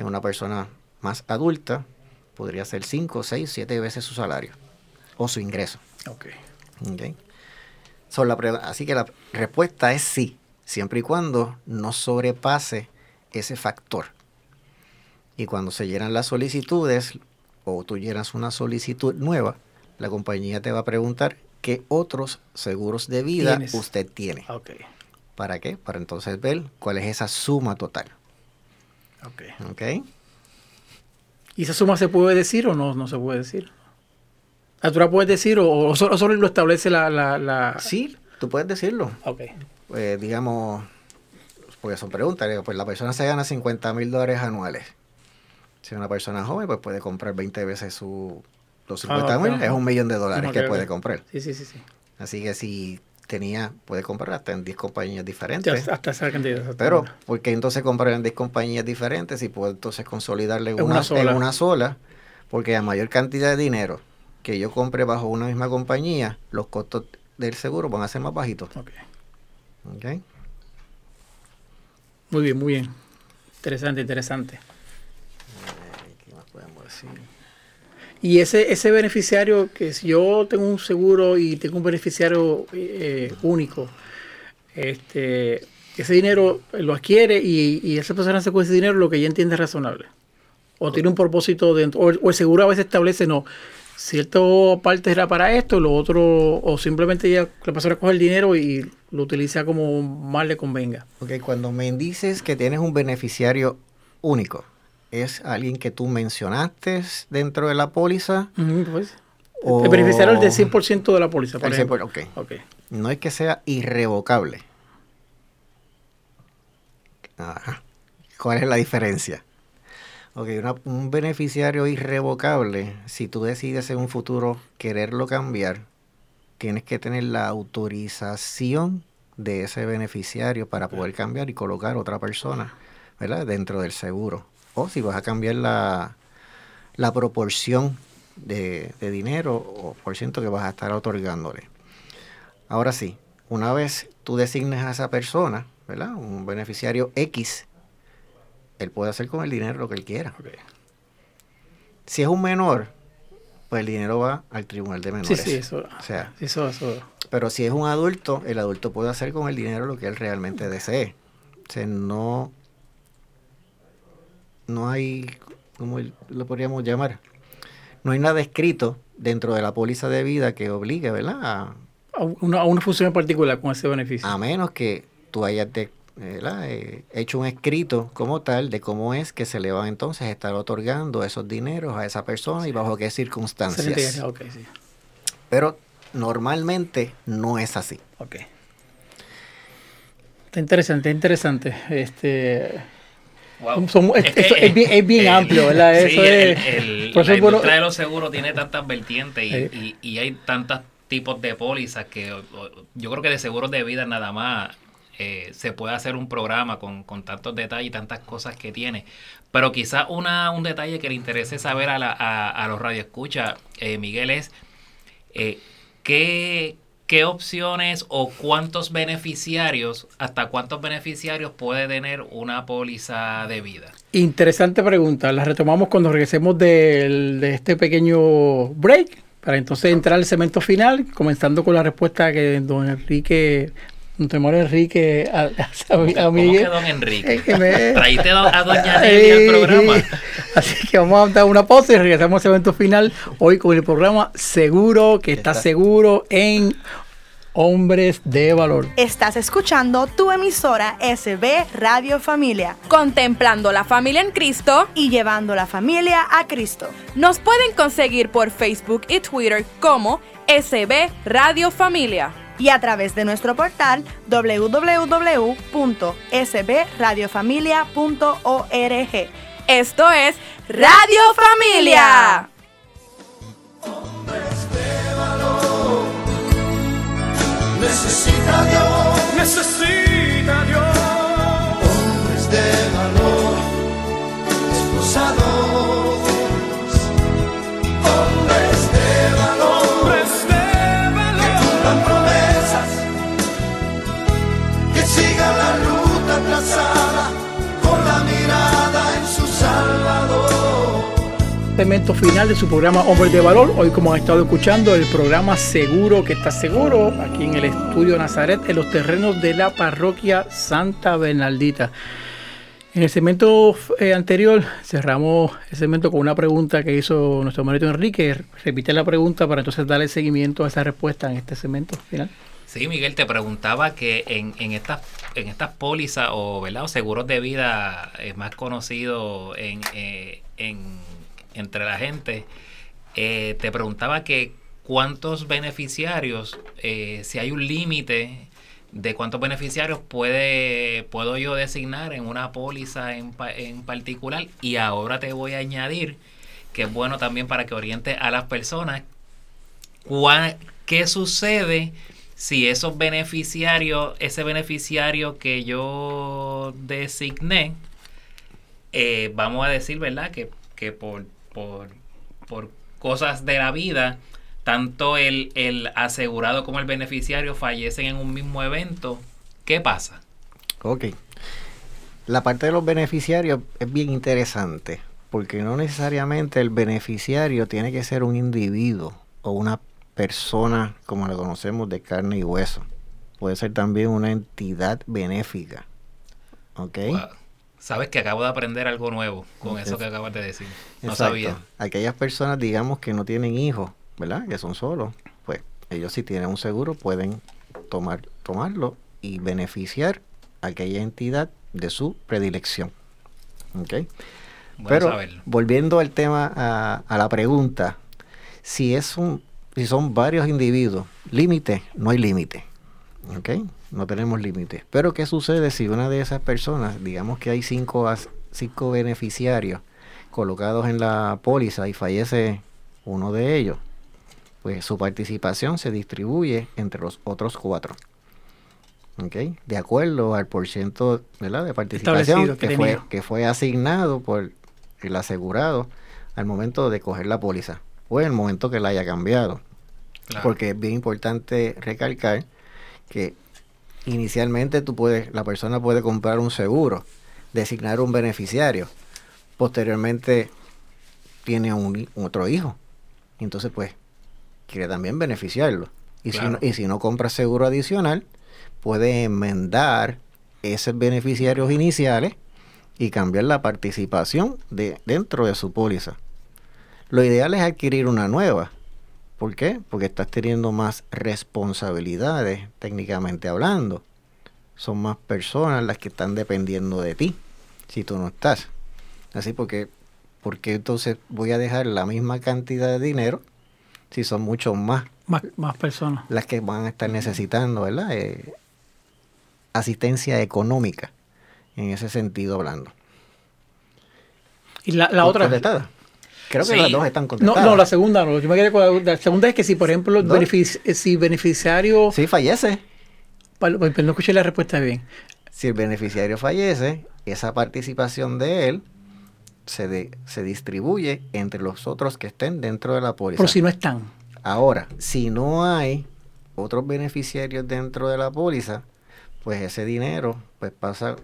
en una persona más adulta podría ser 5, 6, 7 veces su salario o su ingreso. Ok. okay. así que la respuesta es sí, siempre y cuando no sobrepase ese factor. Y cuando se llenan las solicitudes o tú llenas una solicitud nueva, la compañía te va a preguntar qué otros seguros de vida usted tiene. Okay. ¿Para qué? Para entonces ver cuál es esa suma total. Ok. Ok. ¿Y esa suma se puede decir o no, no se puede decir? ¿Tú la puedes decir o, solo, lo establece la, la, Sí, tú puedes decirlo. Ok. Pues digamos, porque son preguntas, pues la persona se gana 50 mil dólares anuales. Si una persona joven, pues puede comprar 20 veces su, los 50 ah, mil, es un millón de dólares que puede comprar. Sí, sí, sí, sí. Así que si tenía, puede comprar hasta en 10 compañías diferentes. hasta esa cantidad. Pero, ¿por qué entonces comprar en 10 compañías diferentes y puede entonces consolidarle una, una, sola. en una sola? Porque a mayor cantidad de dinero que yo compre bajo una misma compañía, los costos del seguro van a ser más bajitos. Ok. okay. Muy bien, muy bien. Interesante, interesante. ¿Qué más podemos decir? Y ese, ese beneficiario, que si yo tengo un seguro y tengo un beneficiario eh, único, este, ese dinero lo adquiere y, y, esa persona hace con ese dinero lo que ella entiende es razonable. O tiene un propósito dentro, o, el seguro a veces establece, no, cierta parte era para esto, lo otro, o simplemente ella, la persona coge el dinero y lo utiliza como más le convenga. Ok, cuando me dices que tienes un beneficiario único, es alguien que tú mencionaste dentro de la póliza. pues. O... El beneficiario es del 100% de la póliza, por ejemplo. Okay. No es que sea irrevocable. ¿Cuál es la diferencia? Ok, un beneficiario irrevocable, si tú decides en un futuro quererlo cambiar, tienes que tener la autorización de ese beneficiario para poder cambiar y colocar otra persona, ¿verdad? Dentro del seguro o si vas a cambiar la, proporción de, dinero o por ciento que vas a estar otorgándole. Ahora sí, una vez tú designes a esa persona, ¿verdad? Un beneficiario X, él puede hacer con el dinero lo que él quiera. Si es un menor, pues el dinero va al tribunal de menores. Sí, sí, eso. O sea, eso, eso. Pero si es un adulto, el adulto puede hacer con el dinero lo que él realmente desee. O sea, no, no hay, ¿cómo lo podríamos llamar? No hay nada escrito dentro de la póliza de vida que obligue, ¿verdad? A, una, una función en particular con ese beneficio. A menos que tú hayas eh, hecho un escrito como tal de cómo es que se le va entonces a estar otorgando esos dineros a esa persona y bajo qué circunstancias. Pero normalmente no es así. Ok. Está interesante, interesante. Este es, bien, amplio, ¿verdad? Eso es, la industria de los seguros tiene tantas vertientes y, hay tantos tipos de pólizas que yo creo que de seguros de vida nada más eh, se puede hacer un programa con, tantos detalles y tantas cosas que tiene. Pero quizás un detalle que le interese saber a, la, a, los radioescuchas, eh, Miguel, es eh, qué, ¿qué opciones o cuántos beneficiarios, hasta cuántos beneficiarios puede tener una póliza de vida? Interesante pregunta. La retomamos cuando regresemos de, este pequeño break, para entonces entrar al cemento final, comenzando con la respuesta que don Enrique un temor Enrique a, a, a, ¿Cómo que Miguel. don Enrique? Es que me- Traíste a a doña Nelly al programa. Así que vamos a dar una pausa y regresamos al evento final hoy con el programa Seguro, que está Está. seguro en Hombres de Valor. Estás escuchando tu emisora SB Radio Familia Contemplando la familia en Cristo. y llevando la familia a Cristo. Nos pueden conseguir por Facebook y Twitter como SB Radio Familia. Y a través de nuestro portal www.sbradiofamilia.org. Esto es Radio Familia. Necesita Dios necesita Segmento final de su programa Hombres de Valor. Hoy, como han estado escuchando, el programa Seguro que está seguro, aquí en el estudio Nazaret, en los terrenos de la parroquia Santa Bernaldita. En el segmento eh, anterior cerramos el segmento con una pregunta que hizo nuestro marido Enrique. Repite la pregunta para entonces darle seguimiento a esa respuesta en este segmento final. Sí, Miguel, te preguntaba que en, en estas en estas pólizas o, ¿verdad? o seguros de vida eh, más conocidos en, eh, en- entre la gente, eh, te preguntaba que cuántos beneficiarios, eh, si hay un límite de cuántos beneficiarios puede puedo yo designar en una póliza en, en particular y ahora te voy a añadir que es bueno también para que oriente a las personas qué sucede si esos beneficiarios, ese beneficiario que yo designé, eh, vamos a decir, ¿verdad? Que, que por, por, por cosas de la vida, tanto el, el asegurado como el beneficiario fallecen en un mismo evento. ¿Qué pasa? Ok. La parte de los beneficiarios es bien interesante, porque no necesariamente el beneficiario tiene que ser un individuo o una persona como la conocemos de carne y hueso. Puede ser también una entidad benéfica. ¿Ok? Wow. Sabes que acabo de aprender algo nuevo con eso Es- que acabas de decir. No Exacto. sabía. Aquellas personas, digamos, que no tienen hijos, ¿verdad? Que son solos, pues ellos si tienen un seguro pueden tomar, tomarlo y beneficiar a aquella entidad de su predilección. ¿Ok? Bueno Pero saberlo. volviendo al tema, a, a la pregunta, si es un, si son varios individuos, límite, no hay límite. ¿Ok? No tenemos límite. Pero ¿qué sucede si una de esas personas, digamos que hay cinco, cinco beneficiarios colocados en la póliza y fallece uno de ellos? Pues su participación se distribuye entre los otros cuatro. ¿Ok? De acuerdo al porciento ¿verdad? de participación que que fue, que fue asignado por el asegurado al momento de coger la póliza o en el momento que la haya cambiado. Claro. Porque es bien importante recalcar que inicialmente tú puedes, la persona puede comprar un seguro, designar un beneficiario, posteriormente tiene un, otro hijo, entonces pues quiere también beneficiarlo. Y, Claro. si no, y si no compra seguro adicional, puede enmendar esos beneficiarios iniciales y cambiar la participación de, dentro de su póliza. Lo ideal es adquirir una nueva. ¿Por qué? Porque estás teniendo más responsabilidades, técnicamente hablando. Son más personas las que están dependiendo de ti, si tú no estás. Así porque, porque entonces voy a dejar la misma cantidad de dinero si son muchos más Más, más personas. las que van a estar necesitando, ¿verdad? Eh, asistencia económica, en ese sentido hablando. Y la, la otra. Creo que Sí. las dos están No, contestadas. no, la segunda no. Yo me quedé con la, la segunda es que si, por ejemplo, el ¿No? benefic- eh, si beneficiario. Sí, fallece. Pal- pues, no escuché la respuesta bien. Si el beneficiario fallece, esa participación de él se, de- se distribuye entre los otros que estén dentro de la póliza. Pero si no están. Ahora, si no hay otros beneficiarios dentro de la póliza, pues ese dinero pues pasa,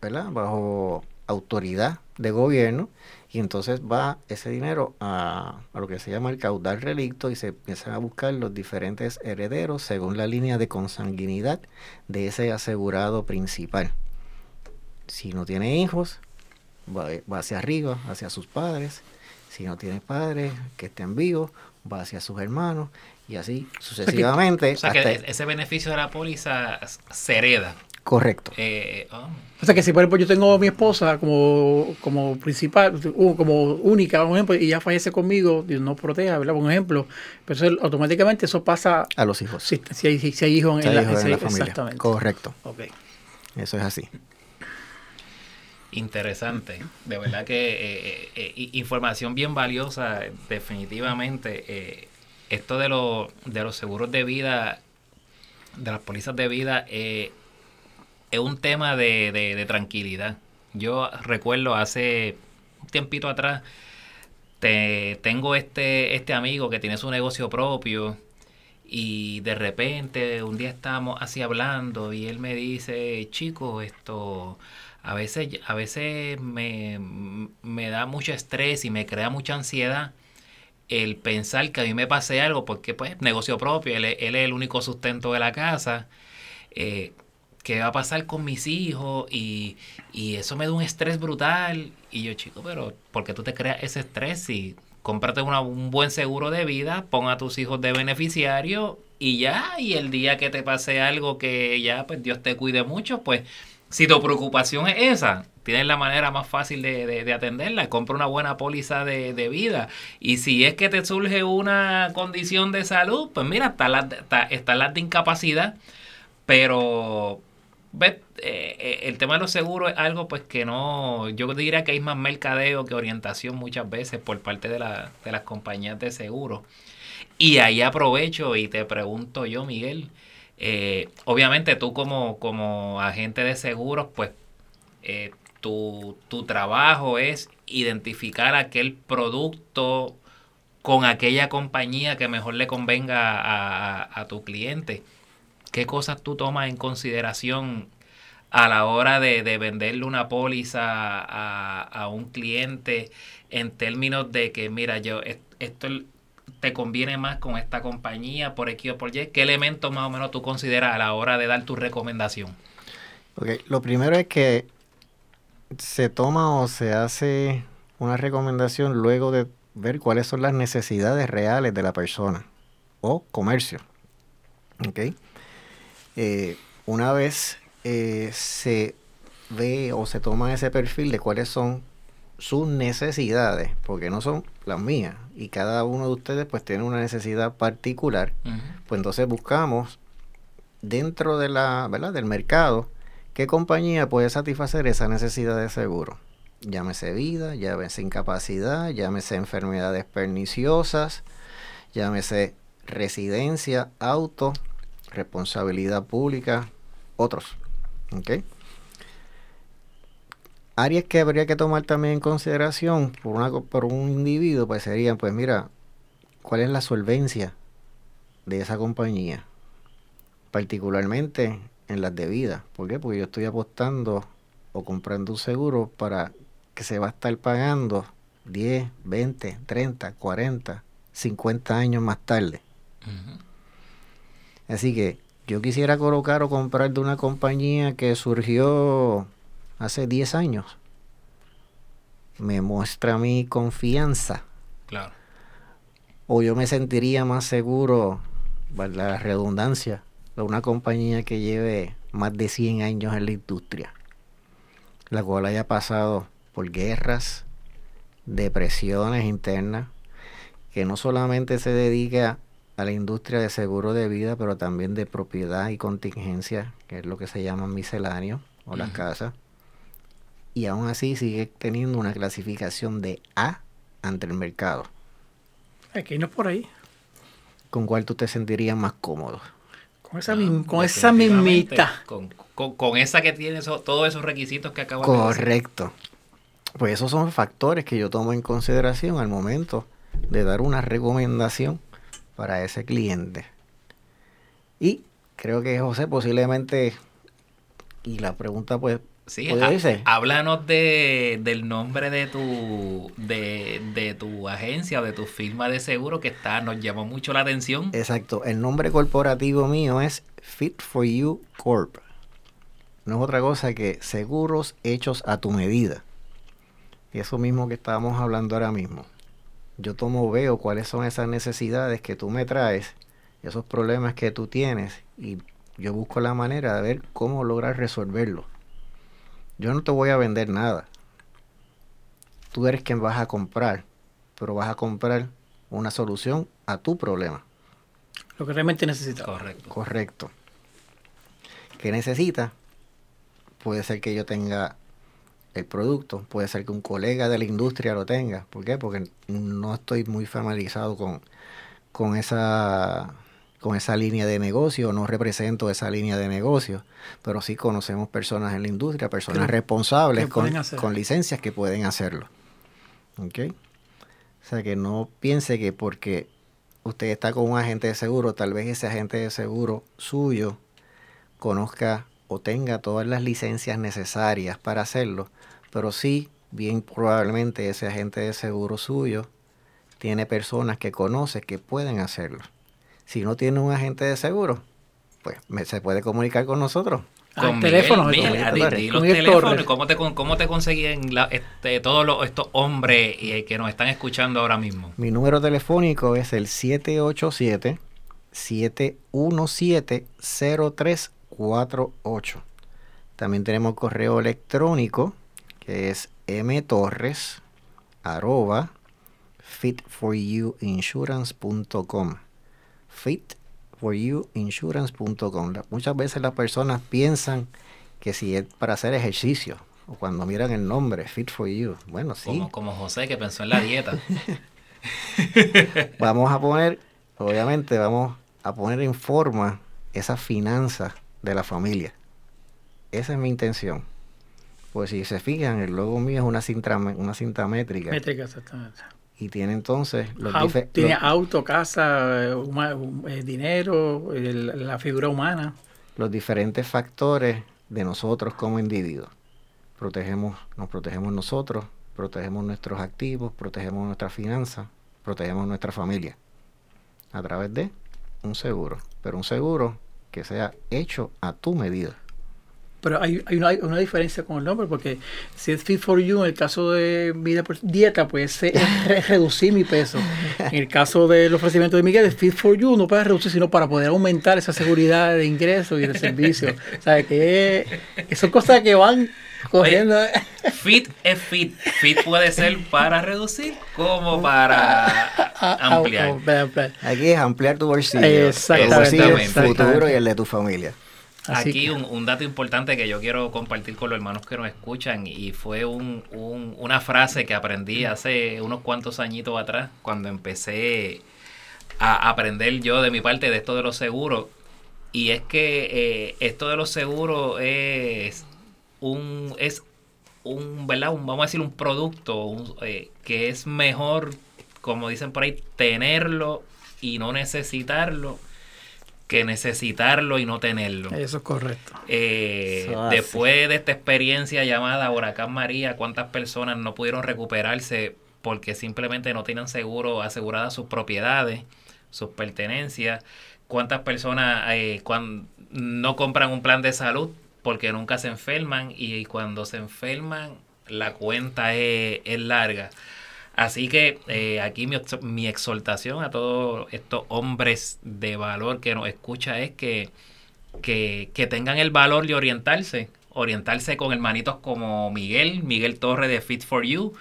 ¿verdad? Bajo autoridad de gobierno y entonces va ese dinero a, a, lo que se llama el caudal relicto y se empiezan a buscar los diferentes herederos según la línea de consanguinidad de ese asegurado principal. Si no tiene hijos, va, va hacia arriba, hacia sus padres. Si no tiene padres que estén vivos, va hacia sus hermanos y así sucesivamente. O sea que, ese beneficio de la póliza se hereda. Correcto. Eh, oh. O sea que si por ejemplo yo tengo a mi esposa como, como principal, como única, por ejemplo, y ella fallece conmigo, Dios no proteja, ¿verdad? Por ejemplo, pero eso, automáticamente eso pasa a los hijos. Si, si, hay, si hay, hijos en, Si hay la, hijos en si- la familia. Exactamente. Correcto. Ok. Eso es así. Interesante, de verdad que eh, eh, información bien valiosa, definitivamente. eh, esto de, los de los seguros de vida, de las pólizas de vida, eh, es un tema de, de- tranquilidad. Yo recuerdo hace un tiempito atrás, te, tengo este, este amigo que tiene su negocio propio y de repente un día estábamos así hablando y él me dice, chico, esto a veces, a veces me, me da mucho estrés y me crea mucha ansiedad el pensar que a mí me pase algo, porque pues negocio propio, él, él es el único sustento de la casa, eh, ¿qué va a pasar con mis hijos? Y, y eso me da un estrés brutal. Y yo, chico, pero ¿por qué tú te creas ese estrés? Si cómprate una- un buen seguro de vida, pon a tus hijos de beneficiario y ya, y el día que te pase algo que ya, pues Dios te cuide mucho, pues si tu preocupación es esa, tienes la manera más fácil de, de- de atenderla. Compra una buena póliza de, de vida. Y si es que te surge una condición de salud, pues mira, está la, está, está la de incapacidad. Pero ves, eh, eh, el tema de los seguros es algo pues que no, yo diría que hay más mercadeo que orientación muchas veces por parte de, la- de las compañías de seguros. Y ahí aprovecho y te pregunto yo, Miguel, eh, obviamente tú como, como agente de seguros, pues eh, tu, tu trabajo es identificar aquel producto con aquella compañía que mejor le convenga a- a tu cliente. ¿Qué cosas tú tomas en consideración a la hora de, de venderle una póliza a, a un cliente en términos de que, mira, yo es- esto te conviene más con esta compañía por X o por Y? ¿Qué elementos más o menos tú consideras a la hora de dar tu recomendación? Ok, Lo primero es que se toma o se hace una recomendación luego de ver cuáles son las necesidades reales de la persona o comercio. Ok. Eh, una vez eh, se ve o se toma ese perfil de cuáles son sus necesidades, porque no son las mías, y cada uno de ustedes pues tiene una necesidad particular, pues entonces buscamos dentro de la, ¿verdad? del mercado qué compañía puede satisfacer esa necesidad de seguro. Llámese vida, llámese incapacidad, llámese enfermedades perniciosas, llámese residencia, auto, responsabilidad pública, otros. ¿ok? Áreas que habría que tomar también en consideración por, una, por un individuo, pues serían, pues mira, ¿cuál es la solvencia de esa compañía? Particularmente en las de vida. ¿Por qué? Porque yo estoy apostando o comprando un seguro para que se va a estar pagando 10, 20, 30, 40, 50 años más tarde. Así que yo quisiera colocar o comprar de una compañía que surgió hace 10 años. Me muestra mi confianza. Claro. O yo me sentiría más seguro, la redundancia, de una compañía que lleve más de 100 años en la industria. La cual haya pasado por guerras, depresiones internas, que no solamente se dedica a la industria de seguro de vida, pero también de propiedad y contingencia, que es lo que se llaman misceláneos o las casas. Y aún así sigue teniendo una clasificación de A ante el mercado. Aquí no es por ahí. ¿Con cuál tú te sentirías más cómodo? Con esa, Ah, mism- con esa mismita. Con, con- con esa que tiene eso- todos esos requisitos que acabas de decir. Correcto. Pues esos son factores que yo tomo en consideración al momento de dar una recomendación para ese cliente. Y creo que José posiblemente, y la pregunta pues Sí, ¿Puede há- irse? háblanos de, del nombre de tu de, de tu agencia de tu firma de seguro que está nos llamó mucho la atención. Exacto. El nombre corporativo mío es Fit for You Corp. No es otra cosa que seguros hechos a tu medida. Y eso mismo que estábamos hablando ahora mismo. Yo tomo, veo cuáles son esas necesidades que tú me traes, esos problemas que tú tienes, y yo busco la manera de ver cómo lograr resolverlo. Yo no te voy a vender nada. Tú eres quien vas a comprar, pero vas a comprar una solución a tu problema. Lo que realmente necesitaba. Correcto. Correcto. ¿Qué necesita? Puede ser que yo tenga el producto, puede ser que un colega de la industria lo tenga. ¿Por qué? Porque no estoy muy familiarizado con, con esa con esa línea de negocio, no represento esa línea de negocio, pero sí conocemos personas en la industria, personas responsables con, con licencias que pueden hacerlo. ¿Ok? O sea que no piense que porque usted está con un agente de seguro, tal vez ese agente de seguro suyo conozca o tenga todas las licencias necesarias para hacerlo, pero sí, bien probablemente ese agente de seguro suyo tiene personas que conoce que pueden hacerlo. Si no tiene un agente de seguro, pues me- se puede comunicar con nosotros. Ah, Con teléfono, Miguel, con Miguel, Miguel Torres. los teléfonos. ¿cómo te, cómo te consiguen la- este, todos los- estos hombres eh, que nos están escuchando ahora mismo? Mi número telefónico es el 787-717-0348. También tenemos correo electrónico que es mtorres arroba fitforyouinsurance.com fitforyouinsurance.com Muchas veces las personas piensan que si es para hacer ejercicio o cuando miran el nombre Fit for You, bueno, sí, Como, como José que pensó en la dieta. vamos a poner, obviamente vamos a poner en forma esas finanzas de la familia. Esa es mi intención. Pues si se fijan, el logo mío es una cinta, una cinta métrica. Métrica, exactamente. Y tiene entonces los, Au- dife- tiene los- auto, casa, eh, huma- dinero, el- la figura humana. los diferentes factores de nosotros como individuos. Protegemos, nos protegemos nosotros, protegemos nuestros activos, protegemos nuestras finanzas, protegemos nuestra familia a través de un seguro, pero un seguro que sea hecho a tu medida. Pero hay, hay una, hay una diferencia con el nombre, porque si es Fit for You, en el caso de vida por- dieta, pues es re- reducir mi peso. En el caso del ofrecimiento de Miguel, es Fit for You, no para reducir, sino para poder aumentar esa seguridad de ingresos y de servicio. O sea, que, que son cosas que van cogiendo. Fit es fit. Fit puede ser para reducir como para ampliar. Aquí es ampliar tu bolsillo, Exactamente, el bolsillo exactamente. futuro y el de tu familia. Así Aquí que- un, un dato importante que yo quiero compartir con los hermanos que nos escuchan y fue un- un- una frase que aprendí hace unos cuantos añitos atrás cuando empecé a aprender yo de mi parte de esto de los seguros. Y es que eh, esto de los seguros es un es un verdad un, vamos a decir un producto un, eh, que es mejor como dicen por ahí tenerlo y no necesitarlo que necesitarlo y no tenerlo. Eso es correcto. Eh, Eso después de esta experiencia llamada Huracán María, ¿cuántas personas no pudieron recuperarse porque simplemente no tenían seguro aseguradas sus propiedades, sus pertenencias? ¿Cuántas personas eh, cuan- no compran un plan de salud porque nunca se enferman y cuando se enferman la cuenta es, es larga? Así que eh, aquí mi, mi exhortación a todos estos hombres de valor que nos escucha es que, que, que tengan el valor de orientarse, orientarse con hermanitos como Miguel, Miguel Torre de Fit for You,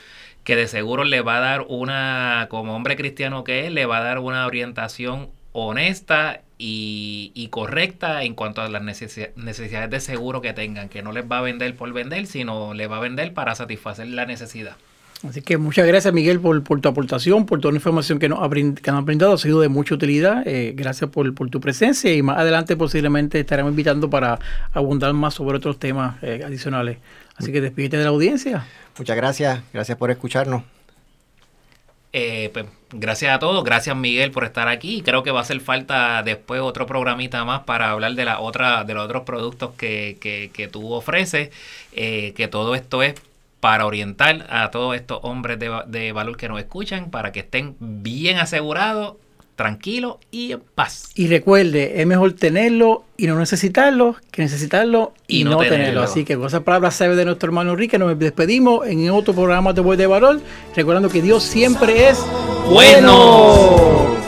que de seguro le va a dar una, como hombre cristiano que es, le va a dar una orientación honesta y, y correcta en cuanto a las necesi- necesidades de seguro que tengan, que no les va a vender por vender, sino le va a vender para satisfacer la necesidad. Así que muchas gracias Miguel por, por tu aportación, por toda la información que nos, ha brind- que nos has brindado, ha sido de mucha utilidad. Eh, gracias por, por tu presencia y más adelante posiblemente estaremos invitando para abundar más sobre otros temas eh, adicionales. Así que despídete de la audiencia. Muchas gracias, gracias por escucharnos. eh, pues, gracias a todos, gracias Miguel por estar aquí. Creo que va a hacer falta después otro programita más para hablar de la otra, de los otros productos que, que, que tú ofreces. Eh, que todo esto es para orientar a todos estos hombres de, de valor que nos escuchan, para que estén bien asegurados tranquilo y en paz. Y recuerde, es mejor tenerlo y no necesitarlo que necesitarlo y, no, tenerlo. Así que con esas palabras sabe de nuestro hermano Enrique, nos despedimos en otro programa de Voz de Valor, recordando que Dios siempre es bueno.